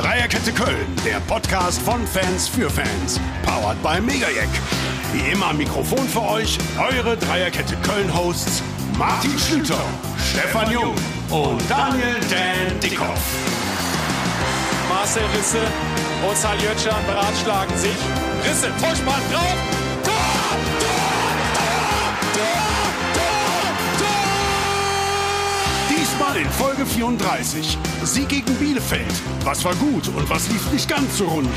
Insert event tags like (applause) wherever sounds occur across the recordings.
Dreierkette Köln, der Podcast von Fans für Fans. Powered by Megajack. Wie immer am Mikrofon für euch eure Dreierkette Köln-Hosts Martin Schlüter, Stefan Jung und Daniel Dan Dickhoff. Marcel Risse und Saljötschan beratschlagen sich. Risse, Vorspann drauf. In Folge 34. Sieg gegen Bielefeld. Was war gut und was lief nicht ganz so rund?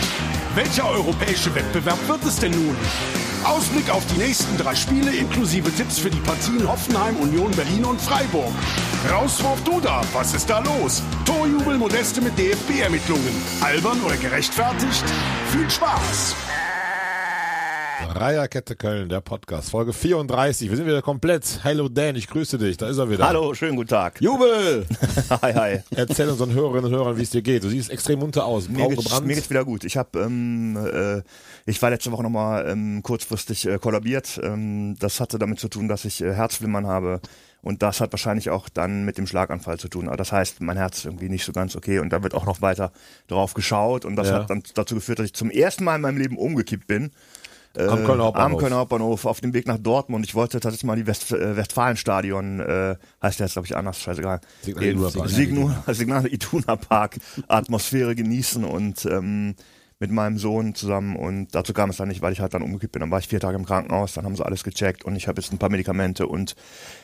Welcher europäische Wettbewerb wird es denn nun? Ausblick auf die nächsten drei Spiele inklusive Tipps für die Partien Hoffenheim, Union Berlin und Freiburg. Rauswurf Duda, was ist da los? Torjubel Modeste mit DFB-Ermittlungen. Albern oder gerechtfertigt? Viel Spaß! Dreierkette Köln, der Podcast, Folge 34. Wir sind wieder komplett. Hallo Dan, ich grüße dich. Da ist er wieder. Hallo, schönen guten Tag. Jubel! (laughs) hi, hi. Erzähl unseren Hörerinnen und Hörern, wie es dir geht. Du siehst extrem munter aus. Mir geht's, mir geht's wieder gut. Ich habe, ähm, äh, ich war letzte Woche nochmal ähm, kurzfristig äh, kollabiert. Ähm, das hatte damit zu tun, dass ich äh, Herzflimmern habe. Und das hat wahrscheinlich auch dann mit dem Schlaganfall zu tun. Aber das heißt, mein Herz ist irgendwie nicht so ganz okay. Und da wird auch noch weiter drauf geschaut. Und das Ja. hat dann dazu geführt, dass ich zum ersten Mal in meinem Leben umgekippt bin. Äh, Am Kölner Hauptbahnhof. Am Kölner Hauptbahnhof auf dem Weg nach Dortmund. Ich wollte tatsächlich mal die West äh, Westfalenstadion, äh, heißt der jetzt glaube ich anders, scheißegal. Signal Iduna Park. Signal, Signal Iduna Park Atmosphäre genießen und ähm, mit meinem Sohn zusammen und dazu kam es dann nicht, weil ich halt dann umgekippt bin. Dann war ich vier Tage im Krankenhaus, dann haben sie alles gecheckt und ich habe jetzt ein paar Medikamente und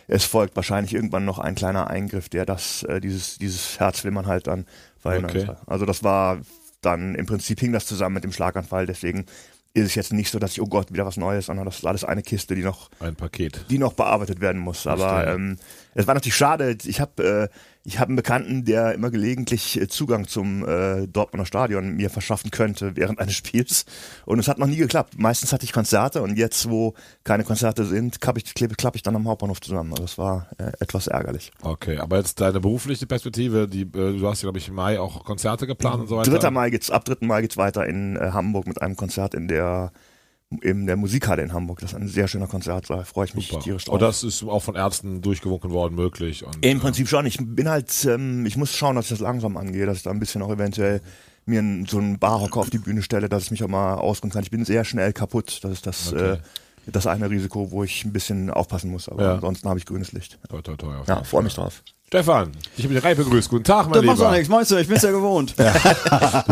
es folgt wahrscheinlich irgendwann noch ein kleiner Eingriff, der das, äh, dieses, dieses Herzflimmern halt dann verhindern Okay. Also das war dann im Prinzip hing das zusammen mit dem Schlaganfall, deswegen ist es jetzt nicht so, dass ich, oh Gott, wieder was Neues, sondern das ist alles eine Kiste, die noch Ein Paket. die noch bearbeitet werden muss. Aber ähm, es war natürlich schade. Ich habe äh, ich habe einen Bekannten, der immer gelegentlich äh, Zugang zum äh, Dortmunder Stadion mir verschaffen könnte während eines Spiels. Und es hat noch nie geklappt. Meistens hatte ich Konzerte und jetzt, wo keine Konzerte sind, klappe ich, klappe klappe ich dann am Hauptbahnhof zusammen. Also das war äh, etwas ärgerlich. Okay, aber jetzt deine berufliche Perspektive, die, äh, du hast ja, glaube ich, im Mai auch Konzerte geplant und so weiter. 3. Mai geht's, ab 3. Mai geht's weiter in äh, Hamburg mit einem Konzert in der in der Musikhalle in Hamburg. Das ist ein sehr schöner Konzert, da freue ich mich Super. tierisch drauf. Und das ist auch von Ärzten durchgewunken worden möglich. Und, Im äh, Prinzip schon. Ich bin halt, ähm, ich muss schauen, dass ich das langsam angehe, dass ich da ein bisschen auch eventuell mir n- so einen Barhocker auf die Bühne stelle, dass ich mich auch mal ausruhen kann. Ich bin sehr schnell kaputt. Das ist das, Okay. äh, das eine Risiko, wo ich ein bisschen aufpassen muss. Aber Ja. ansonsten habe ich grünes Licht. Toi, toi, toi, Ja, freue mich drauf. Stefan, ich habe dich rein begrüßt. Guten Tag, mein Das macht doch Lieber. nichts, meinst du? Ich bin's ja gewohnt. Du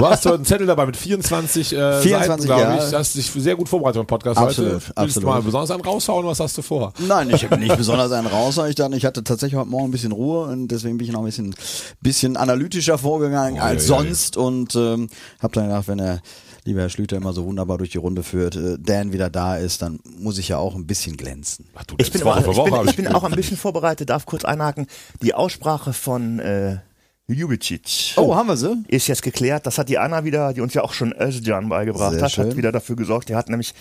hast heute einen Zettel dabei mit 24, äh, 24, Seiten, glaube ja. ich. Du hast dich sehr gut vorbereitet beim Podcast Absolut, heute. Willst du absolut. mal besonders einen raushauen, was hast du vor? Nein, ich habe (laughs) nicht besonders einen raus, sondern ich dachte, ich hatte tatsächlich heute Morgen ein bisschen Ruhe und deswegen bin ich noch ein bisschen, bisschen analytischer vorgegangen Oh, als ja, ja, sonst und ähm, habe dann gedacht, wenn der liebe Herr Schlüter immer so wunderbar durch die Runde führt, äh, Dan wieder da ist, dann muss ich ja auch ein bisschen glänzen. Ach, du, Ich bin, für ich Woche bin, ich bin auch ein bisschen vorbereitet, darf kurz einhaken. Die Aussprache von äh, Ljubicic. Oh, haben wir sie? ist jetzt geklärt. Das hat die Anna wieder, die uns ja auch schon Özcan beigebracht Sehr hat, schön. hat wieder dafür gesorgt. Die hat nämlich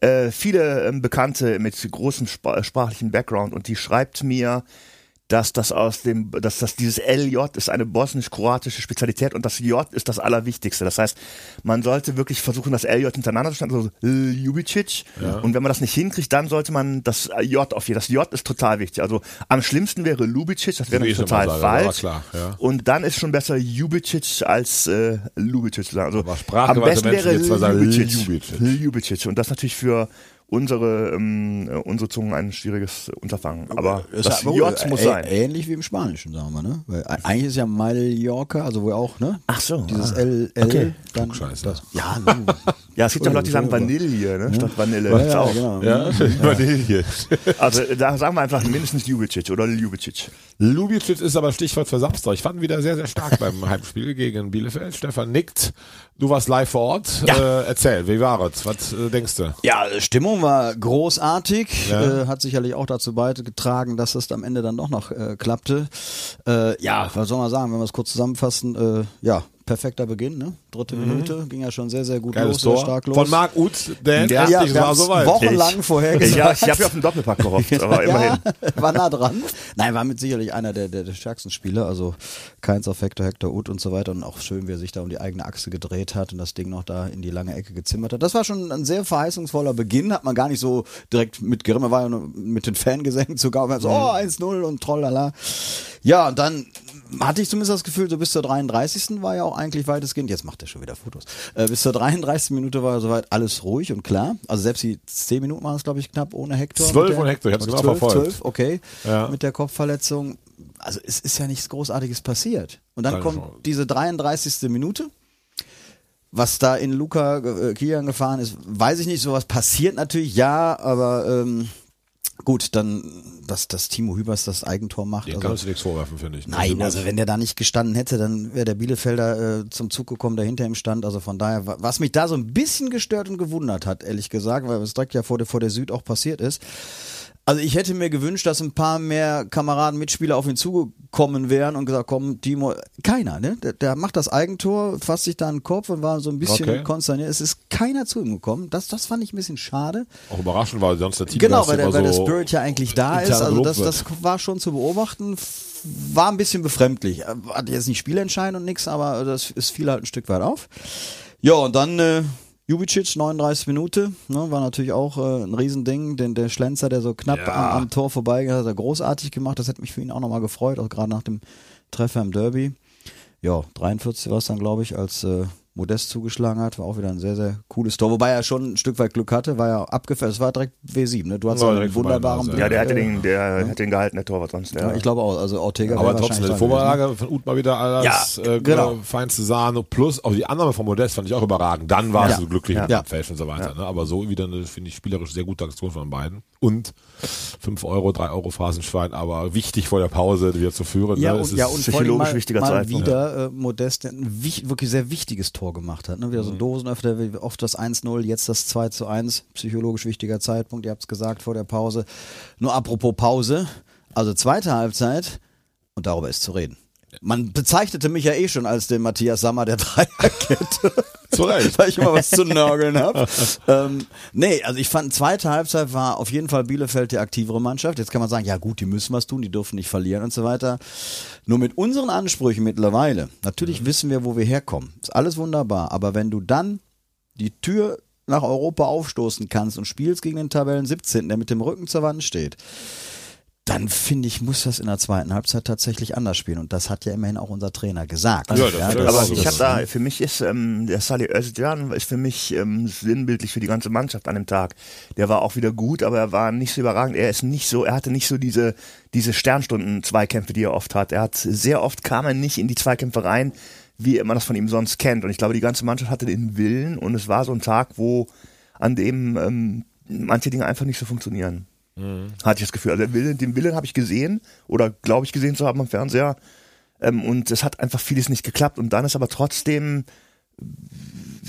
äh, viele ähm, Bekannte mit großem spa sprachlichen Background und die schreibt mir, dass das aus dem, dass das dieses LJ ist eine bosnisch-kroatische Spezialität und das J ist das Allerwichtigste. Das heißt, man sollte wirklich versuchen, das LJ hintereinander zu stellen, also Ljubicic. Und wenn man das nicht hinkriegt, dann sollte man das J auf hier. Das J ist total wichtig. Also am schlimmsten wäre Lubicic, das wäre total sage, aber falsch. klar, ja. Und dann ist schon besser Jubicic als äh, sagen. Also jetzt zwar sagen Ljubicic. Ljubicic. Und das natürlich für unsere ähm, äh, unsere Zungen ein schwieriges Unterfangen. Aber Ist das aber J muss sein. Ähnlich wie im Spanischen, sagen wir, ne? Weil eigentlich ist ja Mallorca, also wo ja auch, ne? Ach so, Dieses ah. L, L, Okay. dann. Klugscheißer. Das, ja, nu. (laughs) Ja, es gibt ja Leute, die sagen. Vanille, ne? Statt Vanille. Ja, ja, auch. genau. Ja, (laughs) Vanille. Also da sagen wir einfach mindestens Jubicic oder Ljubicic. Lubicic ist aber Stichwort für Samstag. Ich fand ihn wieder sehr, sehr stark beim Heimspiel gegen Bielefeld. Stefan nickt. Du warst live vor Ort. Äh, erzähl, wie war es? Was äh, denkst du? Ja, Stimmung war großartig, Ja. äh, hat sicherlich auch dazu beigetragen, dass es am Ende dann doch noch äh, klappte. Äh, ja, was soll man sagen, wenn wir es kurz zusammenfassen, äh, ja, perfekter Beginn, ne? dritte Minute, ging ja schon sehr, sehr gut Geiles los, sehr Tor. stark los. Von Marc Uth, der Ja, ja, wir war soweit. wochenlang vorher gesagt. Ja, ich habe ja auf den Doppelpack gehofft, aber (laughs) immerhin. Ja, war nah dran. Nein, war mit sicherlich einer der, der, der stärksten Spieler. Also Keins auf Hector, Hector Uth und so weiter. Und auch schön, wie er sich da um die eigene Achse gedreht hat und das Ding noch da in die lange Ecke gezimmert hat. Das war schon ein sehr verheißungsvoller Beginn. Hat man gar nicht so direkt mit Grimme, war ja mit den Fangesängen sogar. So, oh, 1-0 und trollala. Ja, und dann hatte ich zumindest das Gefühl, so bis zur 33. war ja auch eigentlich weitestgehend, jetzt macht er schon wieder Fotos, äh, bis zur 33. Minute war soweit alles ruhig und klar. Also selbst die 10 Minuten waren es, glaube ich, knapp ohne Hector. Zwölf Mit der- von Hector, ich hab's oder genau verfolgt. Zwölf, okay, Ja. mit der Kopfverletzung. Also es ist ja nichts Großartiges passiert. Und dann Keine kommt Chance. diese 33. Minute. Was da in Luca äh, Kian gefahren ist, weiß ich nicht. Sowas passiert natürlich, ja, aber ähm, gut, dann, dass, dass Timo Hübers das Eigentor macht. Den also- kannst du nichts vorwerfen, finde ich. Nein, also wenn der da nicht gestanden hätte, dann wäre der Bielefelder äh, zum Zug gekommen, der hinter ihm stand. Also von daher, wa- was mich da so ein bisschen gestört und gewundert hat, ehrlich gesagt, weil es direkt ja vor der, vor der Süd auch passiert ist. Also ich hätte mir gewünscht, dass ein paar mehr Kameraden, Mitspieler auf ihn zugekommen wären und gesagt, komm, Timo, keiner, ne? Der, der macht das Eigentor, fasst sich da einen Kopf und war so ein bisschen Okay. konsterniert. Es ist keiner zu ihm gekommen. Das, das fand ich ein bisschen schade. Auch überraschend war sonst der Team. Genau, weil der, weil der Spirit ja eigentlich da ist. Also das, das war schon zu beobachten. War ein bisschen befremdlich. Hat jetzt nicht spielentscheidend und nix, aber das ist fiel halt ein Stück weit auf. Ja, und dann äh, Jubicic, 39 Minute, ne, war natürlich auch äh, ein Riesending. Den, der Schlenzer, der so knapp Ja. am, am Tor vorbei hat er großartig gemacht. Das hätte mich für ihn auch nochmal gefreut, auch gerade nach dem Treffer im Derby. Ja, 43 war es dann, glaube ich, als äh, Modest zugeschlagen hat. War auch wieder ein sehr, sehr cooles Tor. Wobei er schon ein Stück weit Glück hatte, war ja abgefällt. Es war direkt W7, ne? Du hast einen wunderbaren also, Ja, der hatte äh, den, der hat den gehalten, der Torwart sonst. ja, Ja. ich glaube auch. Also Ortega Aber trotzdem, die ne? Vorlage von Uth mal wieder alles Ja, äh, genau. feinste Sahne. Plus, auch die Annahme von Modest fand ich auch überragend. Dann war es Ja. so glücklich mit Ja. dem Abpfiff und so weiter. Ne? Aber so wieder eine, finde ich, spielerisch sehr gute Aktion von beiden. Und 5 Euro, 3 Euro Phrasenschwein, aber wichtig vor der Pause wieder zu führen. Ja, ne? und, Es ist- ja, und psychologisch mal, wichtiger mal Zeitpunkt. wieder äh, Modest, ein wirklich sehr wichtiges Tor gemacht hat. Ne? Wieder Mhm. so ein Dosenöffner, wie oft das 1-0, jetzt das 2 zu 1. Psychologisch wichtiger Zeitpunkt, ihr habt es gesagt vor der Pause. Nur apropos Pause, also zweite Halbzeit, und darüber ist zu reden. Man bezeichnete mich ja eh schon als den Matthias Sammer der (laughs) Dreierkette. Zu Recht. weil ich immer was zu nörgeln habe. ähm, nee, also ich fand, zweite Halbzeit war auf jeden Fall Bielefeld die aktivere Mannschaft. Jetzt kann man sagen, ja gut, die müssen was tun, die dürfen nicht verlieren und so weiter. Nur mit unseren Ansprüchen mittlerweile, natürlich wissen wir, wo wir herkommen. Ist alles wunderbar. Aber wenn du dann die Tür nach Europa aufstoßen kannst und spielst gegen den Tabellen 17., der mit dem Rücken zur Wand steht, dann finde ich, muss das in der zweiten Halbzeit tatsächlich anders spielen. Und das hat ja immerhin auch unser Trainer gesagt. Ja, das- das- Aber Also ich habe da, für mich ist ähm, der Salih Özcan ist für mich ähm, sinnbildlich für die ganze Mannschaft an dem Tag. Der war auch wieder gut, aber er war nicht so überragend. Er ist nicht so, er hatte nicht so diese diese Sternstunden-Zweikämpfe, die er oft hat. Er hat sehr oft kam er nicht in die Zweikämpfe rein, wie man das von ihm sonst kennt. Und ich glaube, die ganze Mannschaft hatte den Willen und es war so ein Tag, wo an dem ähm, manche Dinge einfach nicht so funktionieren. Hatte ich das Gefühl. Also den Willen, Willen habe ich gesehen oder glaube ich gesehen zu haben am Fernseher. Ähm, und es hat einfach vieles nicht geklappt. Und dann ist aber trotzdem,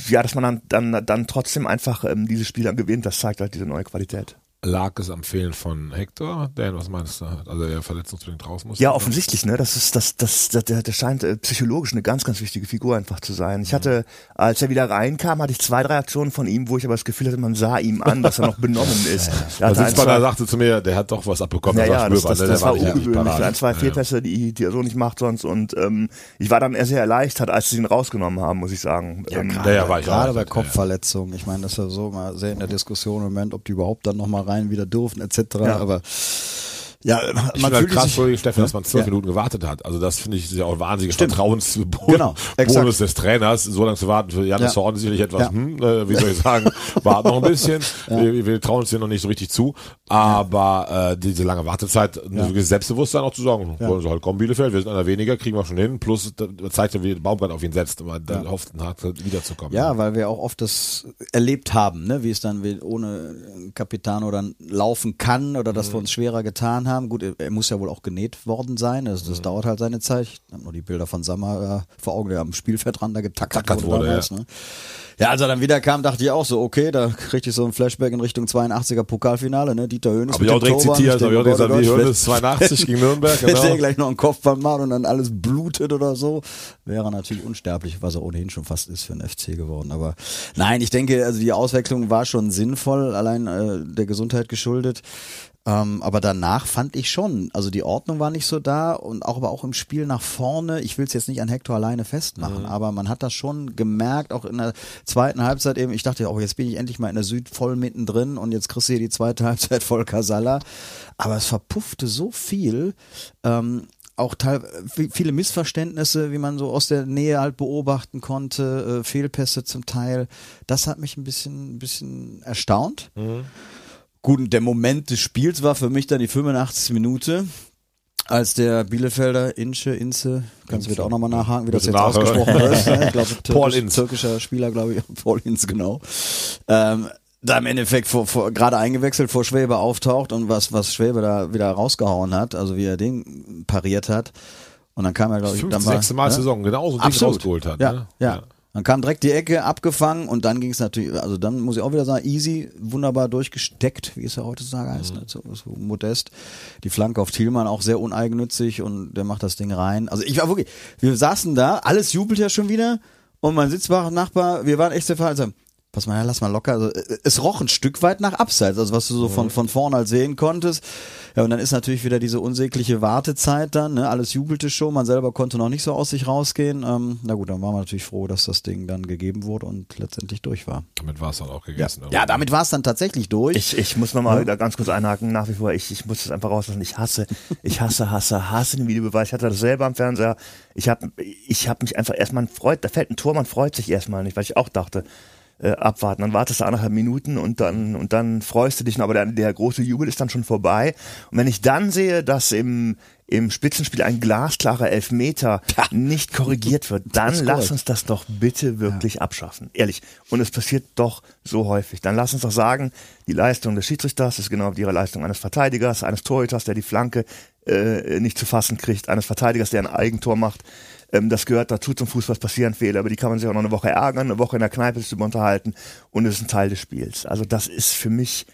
ja, dass man dann, dann, dann trotzdem einfach ähm, diese Spieler gewinnt, das zeigt halt diese neue Qualität. Lag es am Fehlen von Hector? Dan, was meinst du? Also der verletzungsbedingt raus muss? Ja, offensichtlich, ne? Das ist, das, das, das der, der scheint äh, psychologisch eine ganz, ganz wichtige Figur einfach zu sein. Ich hatte, als er wieder reinkam, hatte ich zwei, drei Aktionen von ihm, wo ich aber das Gefühl hatte, man sah ihm an, dass er noch benommen (laughs) ist. Er Also hatte ein, Sitzmann zwei- sagte zu mir, der hat doch was abbekommen. Ja, das war ja, das, das, ne? das Der war richtig ungewöhnlich. Ein, zwei Ja. Fehlpässe, die, die er so nicht macht sonst. Und ähm, ich war dann eher sehr erleichtert, als sie ihn rausgenommen haben, muss ich sagen. ähm, Ja, ja, war ich Gerade bei Ja, ja. Kopfverletzungen. Ich meine, das ist ja so mal sehr in der Diskussion im Moment, ob die überhaupt dann nochmal rein wieder dürfen, etc. Aber ja, Ich man halt krass, sich, Steffen, dass man zwölf Ja. Minuten gewartet hat. Also das finde ich ist ja auch ein wahnsinniger Stimmt. Vertrauensbonus Genau, exakt. des Trainers, so lange zu warten. Für Janis Ja. Horn sicherlich etwas, Ja. hm, äh, wie soll ich sagen, (laughs) warten noch ein bisschen. Wir, wir trauen uns hier noch nicht so richtig zu. Aber äh, diese lange Wartezeit, Ja. ja. Selbstbewusstsein auch zu sagen, Ja. wollen sie halt kommen, Bielefeld, wir sind einer weniger, kriegen wir schon hin. Plus da zeigt er, wie Baumgart auf ihn setzt, aber dann hofft hat, wiederzukommen. Ja, weil wir auch oft das erlebt haben, ne? wie es dann ohne Capitano dann laufen kann oder dass wir uns schwerer getan haben. Haben. Gut, er, muss ja wohl auch genäht worden sein. Das, das dauert halt seine Zeit. Ich habe nur die Bilder von Sammer äh, vor Augen, der am Spielfeldrand da getackert Tackert wurde. wurde, damals, ja. ne? ja, als er dann wieder kam, dachte ich auch so, okay, da kriegte ich so ein Flashback in Richtung 82er Pokalfinale, ne? Dieter Höhnes. Habe ich auch direkt Torwart. zitiert, Ich habe ich auch gesagt, wie Hönes 82 gegen Nürnberg, (laughs) Wenn der genau. gleich noch einen Kopfball macht und dann alles blutet oder so, wäre natürlich unsterblich, was er ohnehin schon fast ist für den FC geworden. Aber nein, ich denke, also die Auswechslung war schon sinnvoll, allein äh, der Gesundheit geschuldet. Ähm, aber danach fand ich schon, also die Ordnung war nicht so da und auch aber auch im Spiel nach vorne. Ich will es jetzt nicht an Hector alleine festmachen, aber man hat das schon gemerkt, auch in der zweiten Halbzeit eben. Ich dachte, oh, jetzt bin ich endlich mal in der Süd voll mittendrin und jetzt kriegst du hier die zweite (laughs) Halbzeit voll Casalla. Aber es verpuffte so viel. Ähm, auch teil viele Missverständnisse, wie man so aus der Nähe halt beobachten konnte, äh, Fehlpässe zum Teil. Das hat mich ein bisschen, ein bisschen erstaunt. Gut, und der Moment des Spiels war für mich dann die 85. Minute, als der Bielefelder Inche, Inze, kannst du wieder auch nochmal nachhaken, wie das Bitte jetzt ausgesprochen wird. ne? (laughs) Ich glaube, Paul türkisch, türkischer Spieler, glaube ich, (laughs) Paul Inz, genau. Ähm, da im Endeffekt vor, vor, gerade eingewechselt vor Schwäbe auftaucht und was, was Schwäbe da wieder rausgehauen hat, also wie er den pariert hat. Und dann kam er, glaube ich, dann war, sechste Mal ne? Saison, genauso Ding Absolut. rausgeholt hat. Ja, ne? ja. Dann kam direkt die Ecke abgefangen und dann ging es natürlich, also dann muss ich auch wieder sagen, easy, wunderbar durchgesteckt, wie es ja heutzutage heißt, ne? so, so modest. Die Flanke auf Thielmann auch sehr uneigennützig und der macht das Ding rein. Also ich war wirklich, wir saßen da, alles jubelt ja schon wieder und mein Sitzbach-Nachbar, wir waren echt sehr verhaltsam. Pass mal, ja, lass mal locker. Also, äh, es roch ein Stück weit nach Abseits, also was du so von, von vorne halt sehen konntest. Ja, und dann ist natürlich wieder diese unsägliche Wartezeit dann, ne? Alles jubelte schon, man selber konnte noch nicht so aus sich rausgehen. Ähm, na gut, dann waren wir natürlich froh, dass das Ding dann gegeben wurde und letztendlich durch war. Damit war es dann auch gegessen. Ja, damit war es dann tatsächlich durch. Ich, ich muss nochmal wieder ganz kurz einhaken, nach wie vor, ich, ich muss das einfach rauslassen. Ich hasse, ich hasse, hasse, hasse den Videobeweis. Ich hatte das selber am Fernseher. Ich habe ich hab mich einfach erstmal freut, da fällt ein Tor, man freut sich erstmal nicht, weil ich auch dachte, äh, abwarten. Dann wartest du anderthalb Minuten und dann und dann freust du dich, noch, aber der, der große Jubel ist dann schon vorbei. Und wenn ich dann sehe, dass im im Spitzenspiel ein glasklarer Elfmeter (laughs) nicht korrigiert wird, dann lass uns das doch bitte wirklich abschaffen. Ehrlich. Und es passiert doch so häufig. Dann lass uns doch sagen, die Leistung des Schiedsrichters ist genau wie die Leistung eines Verteidigers, eines Torhüters, der die Flanke äh, nicht zu fassen kriegt, eines Verteidigers, der ein Eigentor macht. Ähm, das gehört dazu zum Fußball, es passieren Fehler, aber die kann man sich auch noch eine Woche ärgern, eine Woche in der Kneipe sich drüber unterhalten und es ist ein Teil des Spiels. Also das ist für mich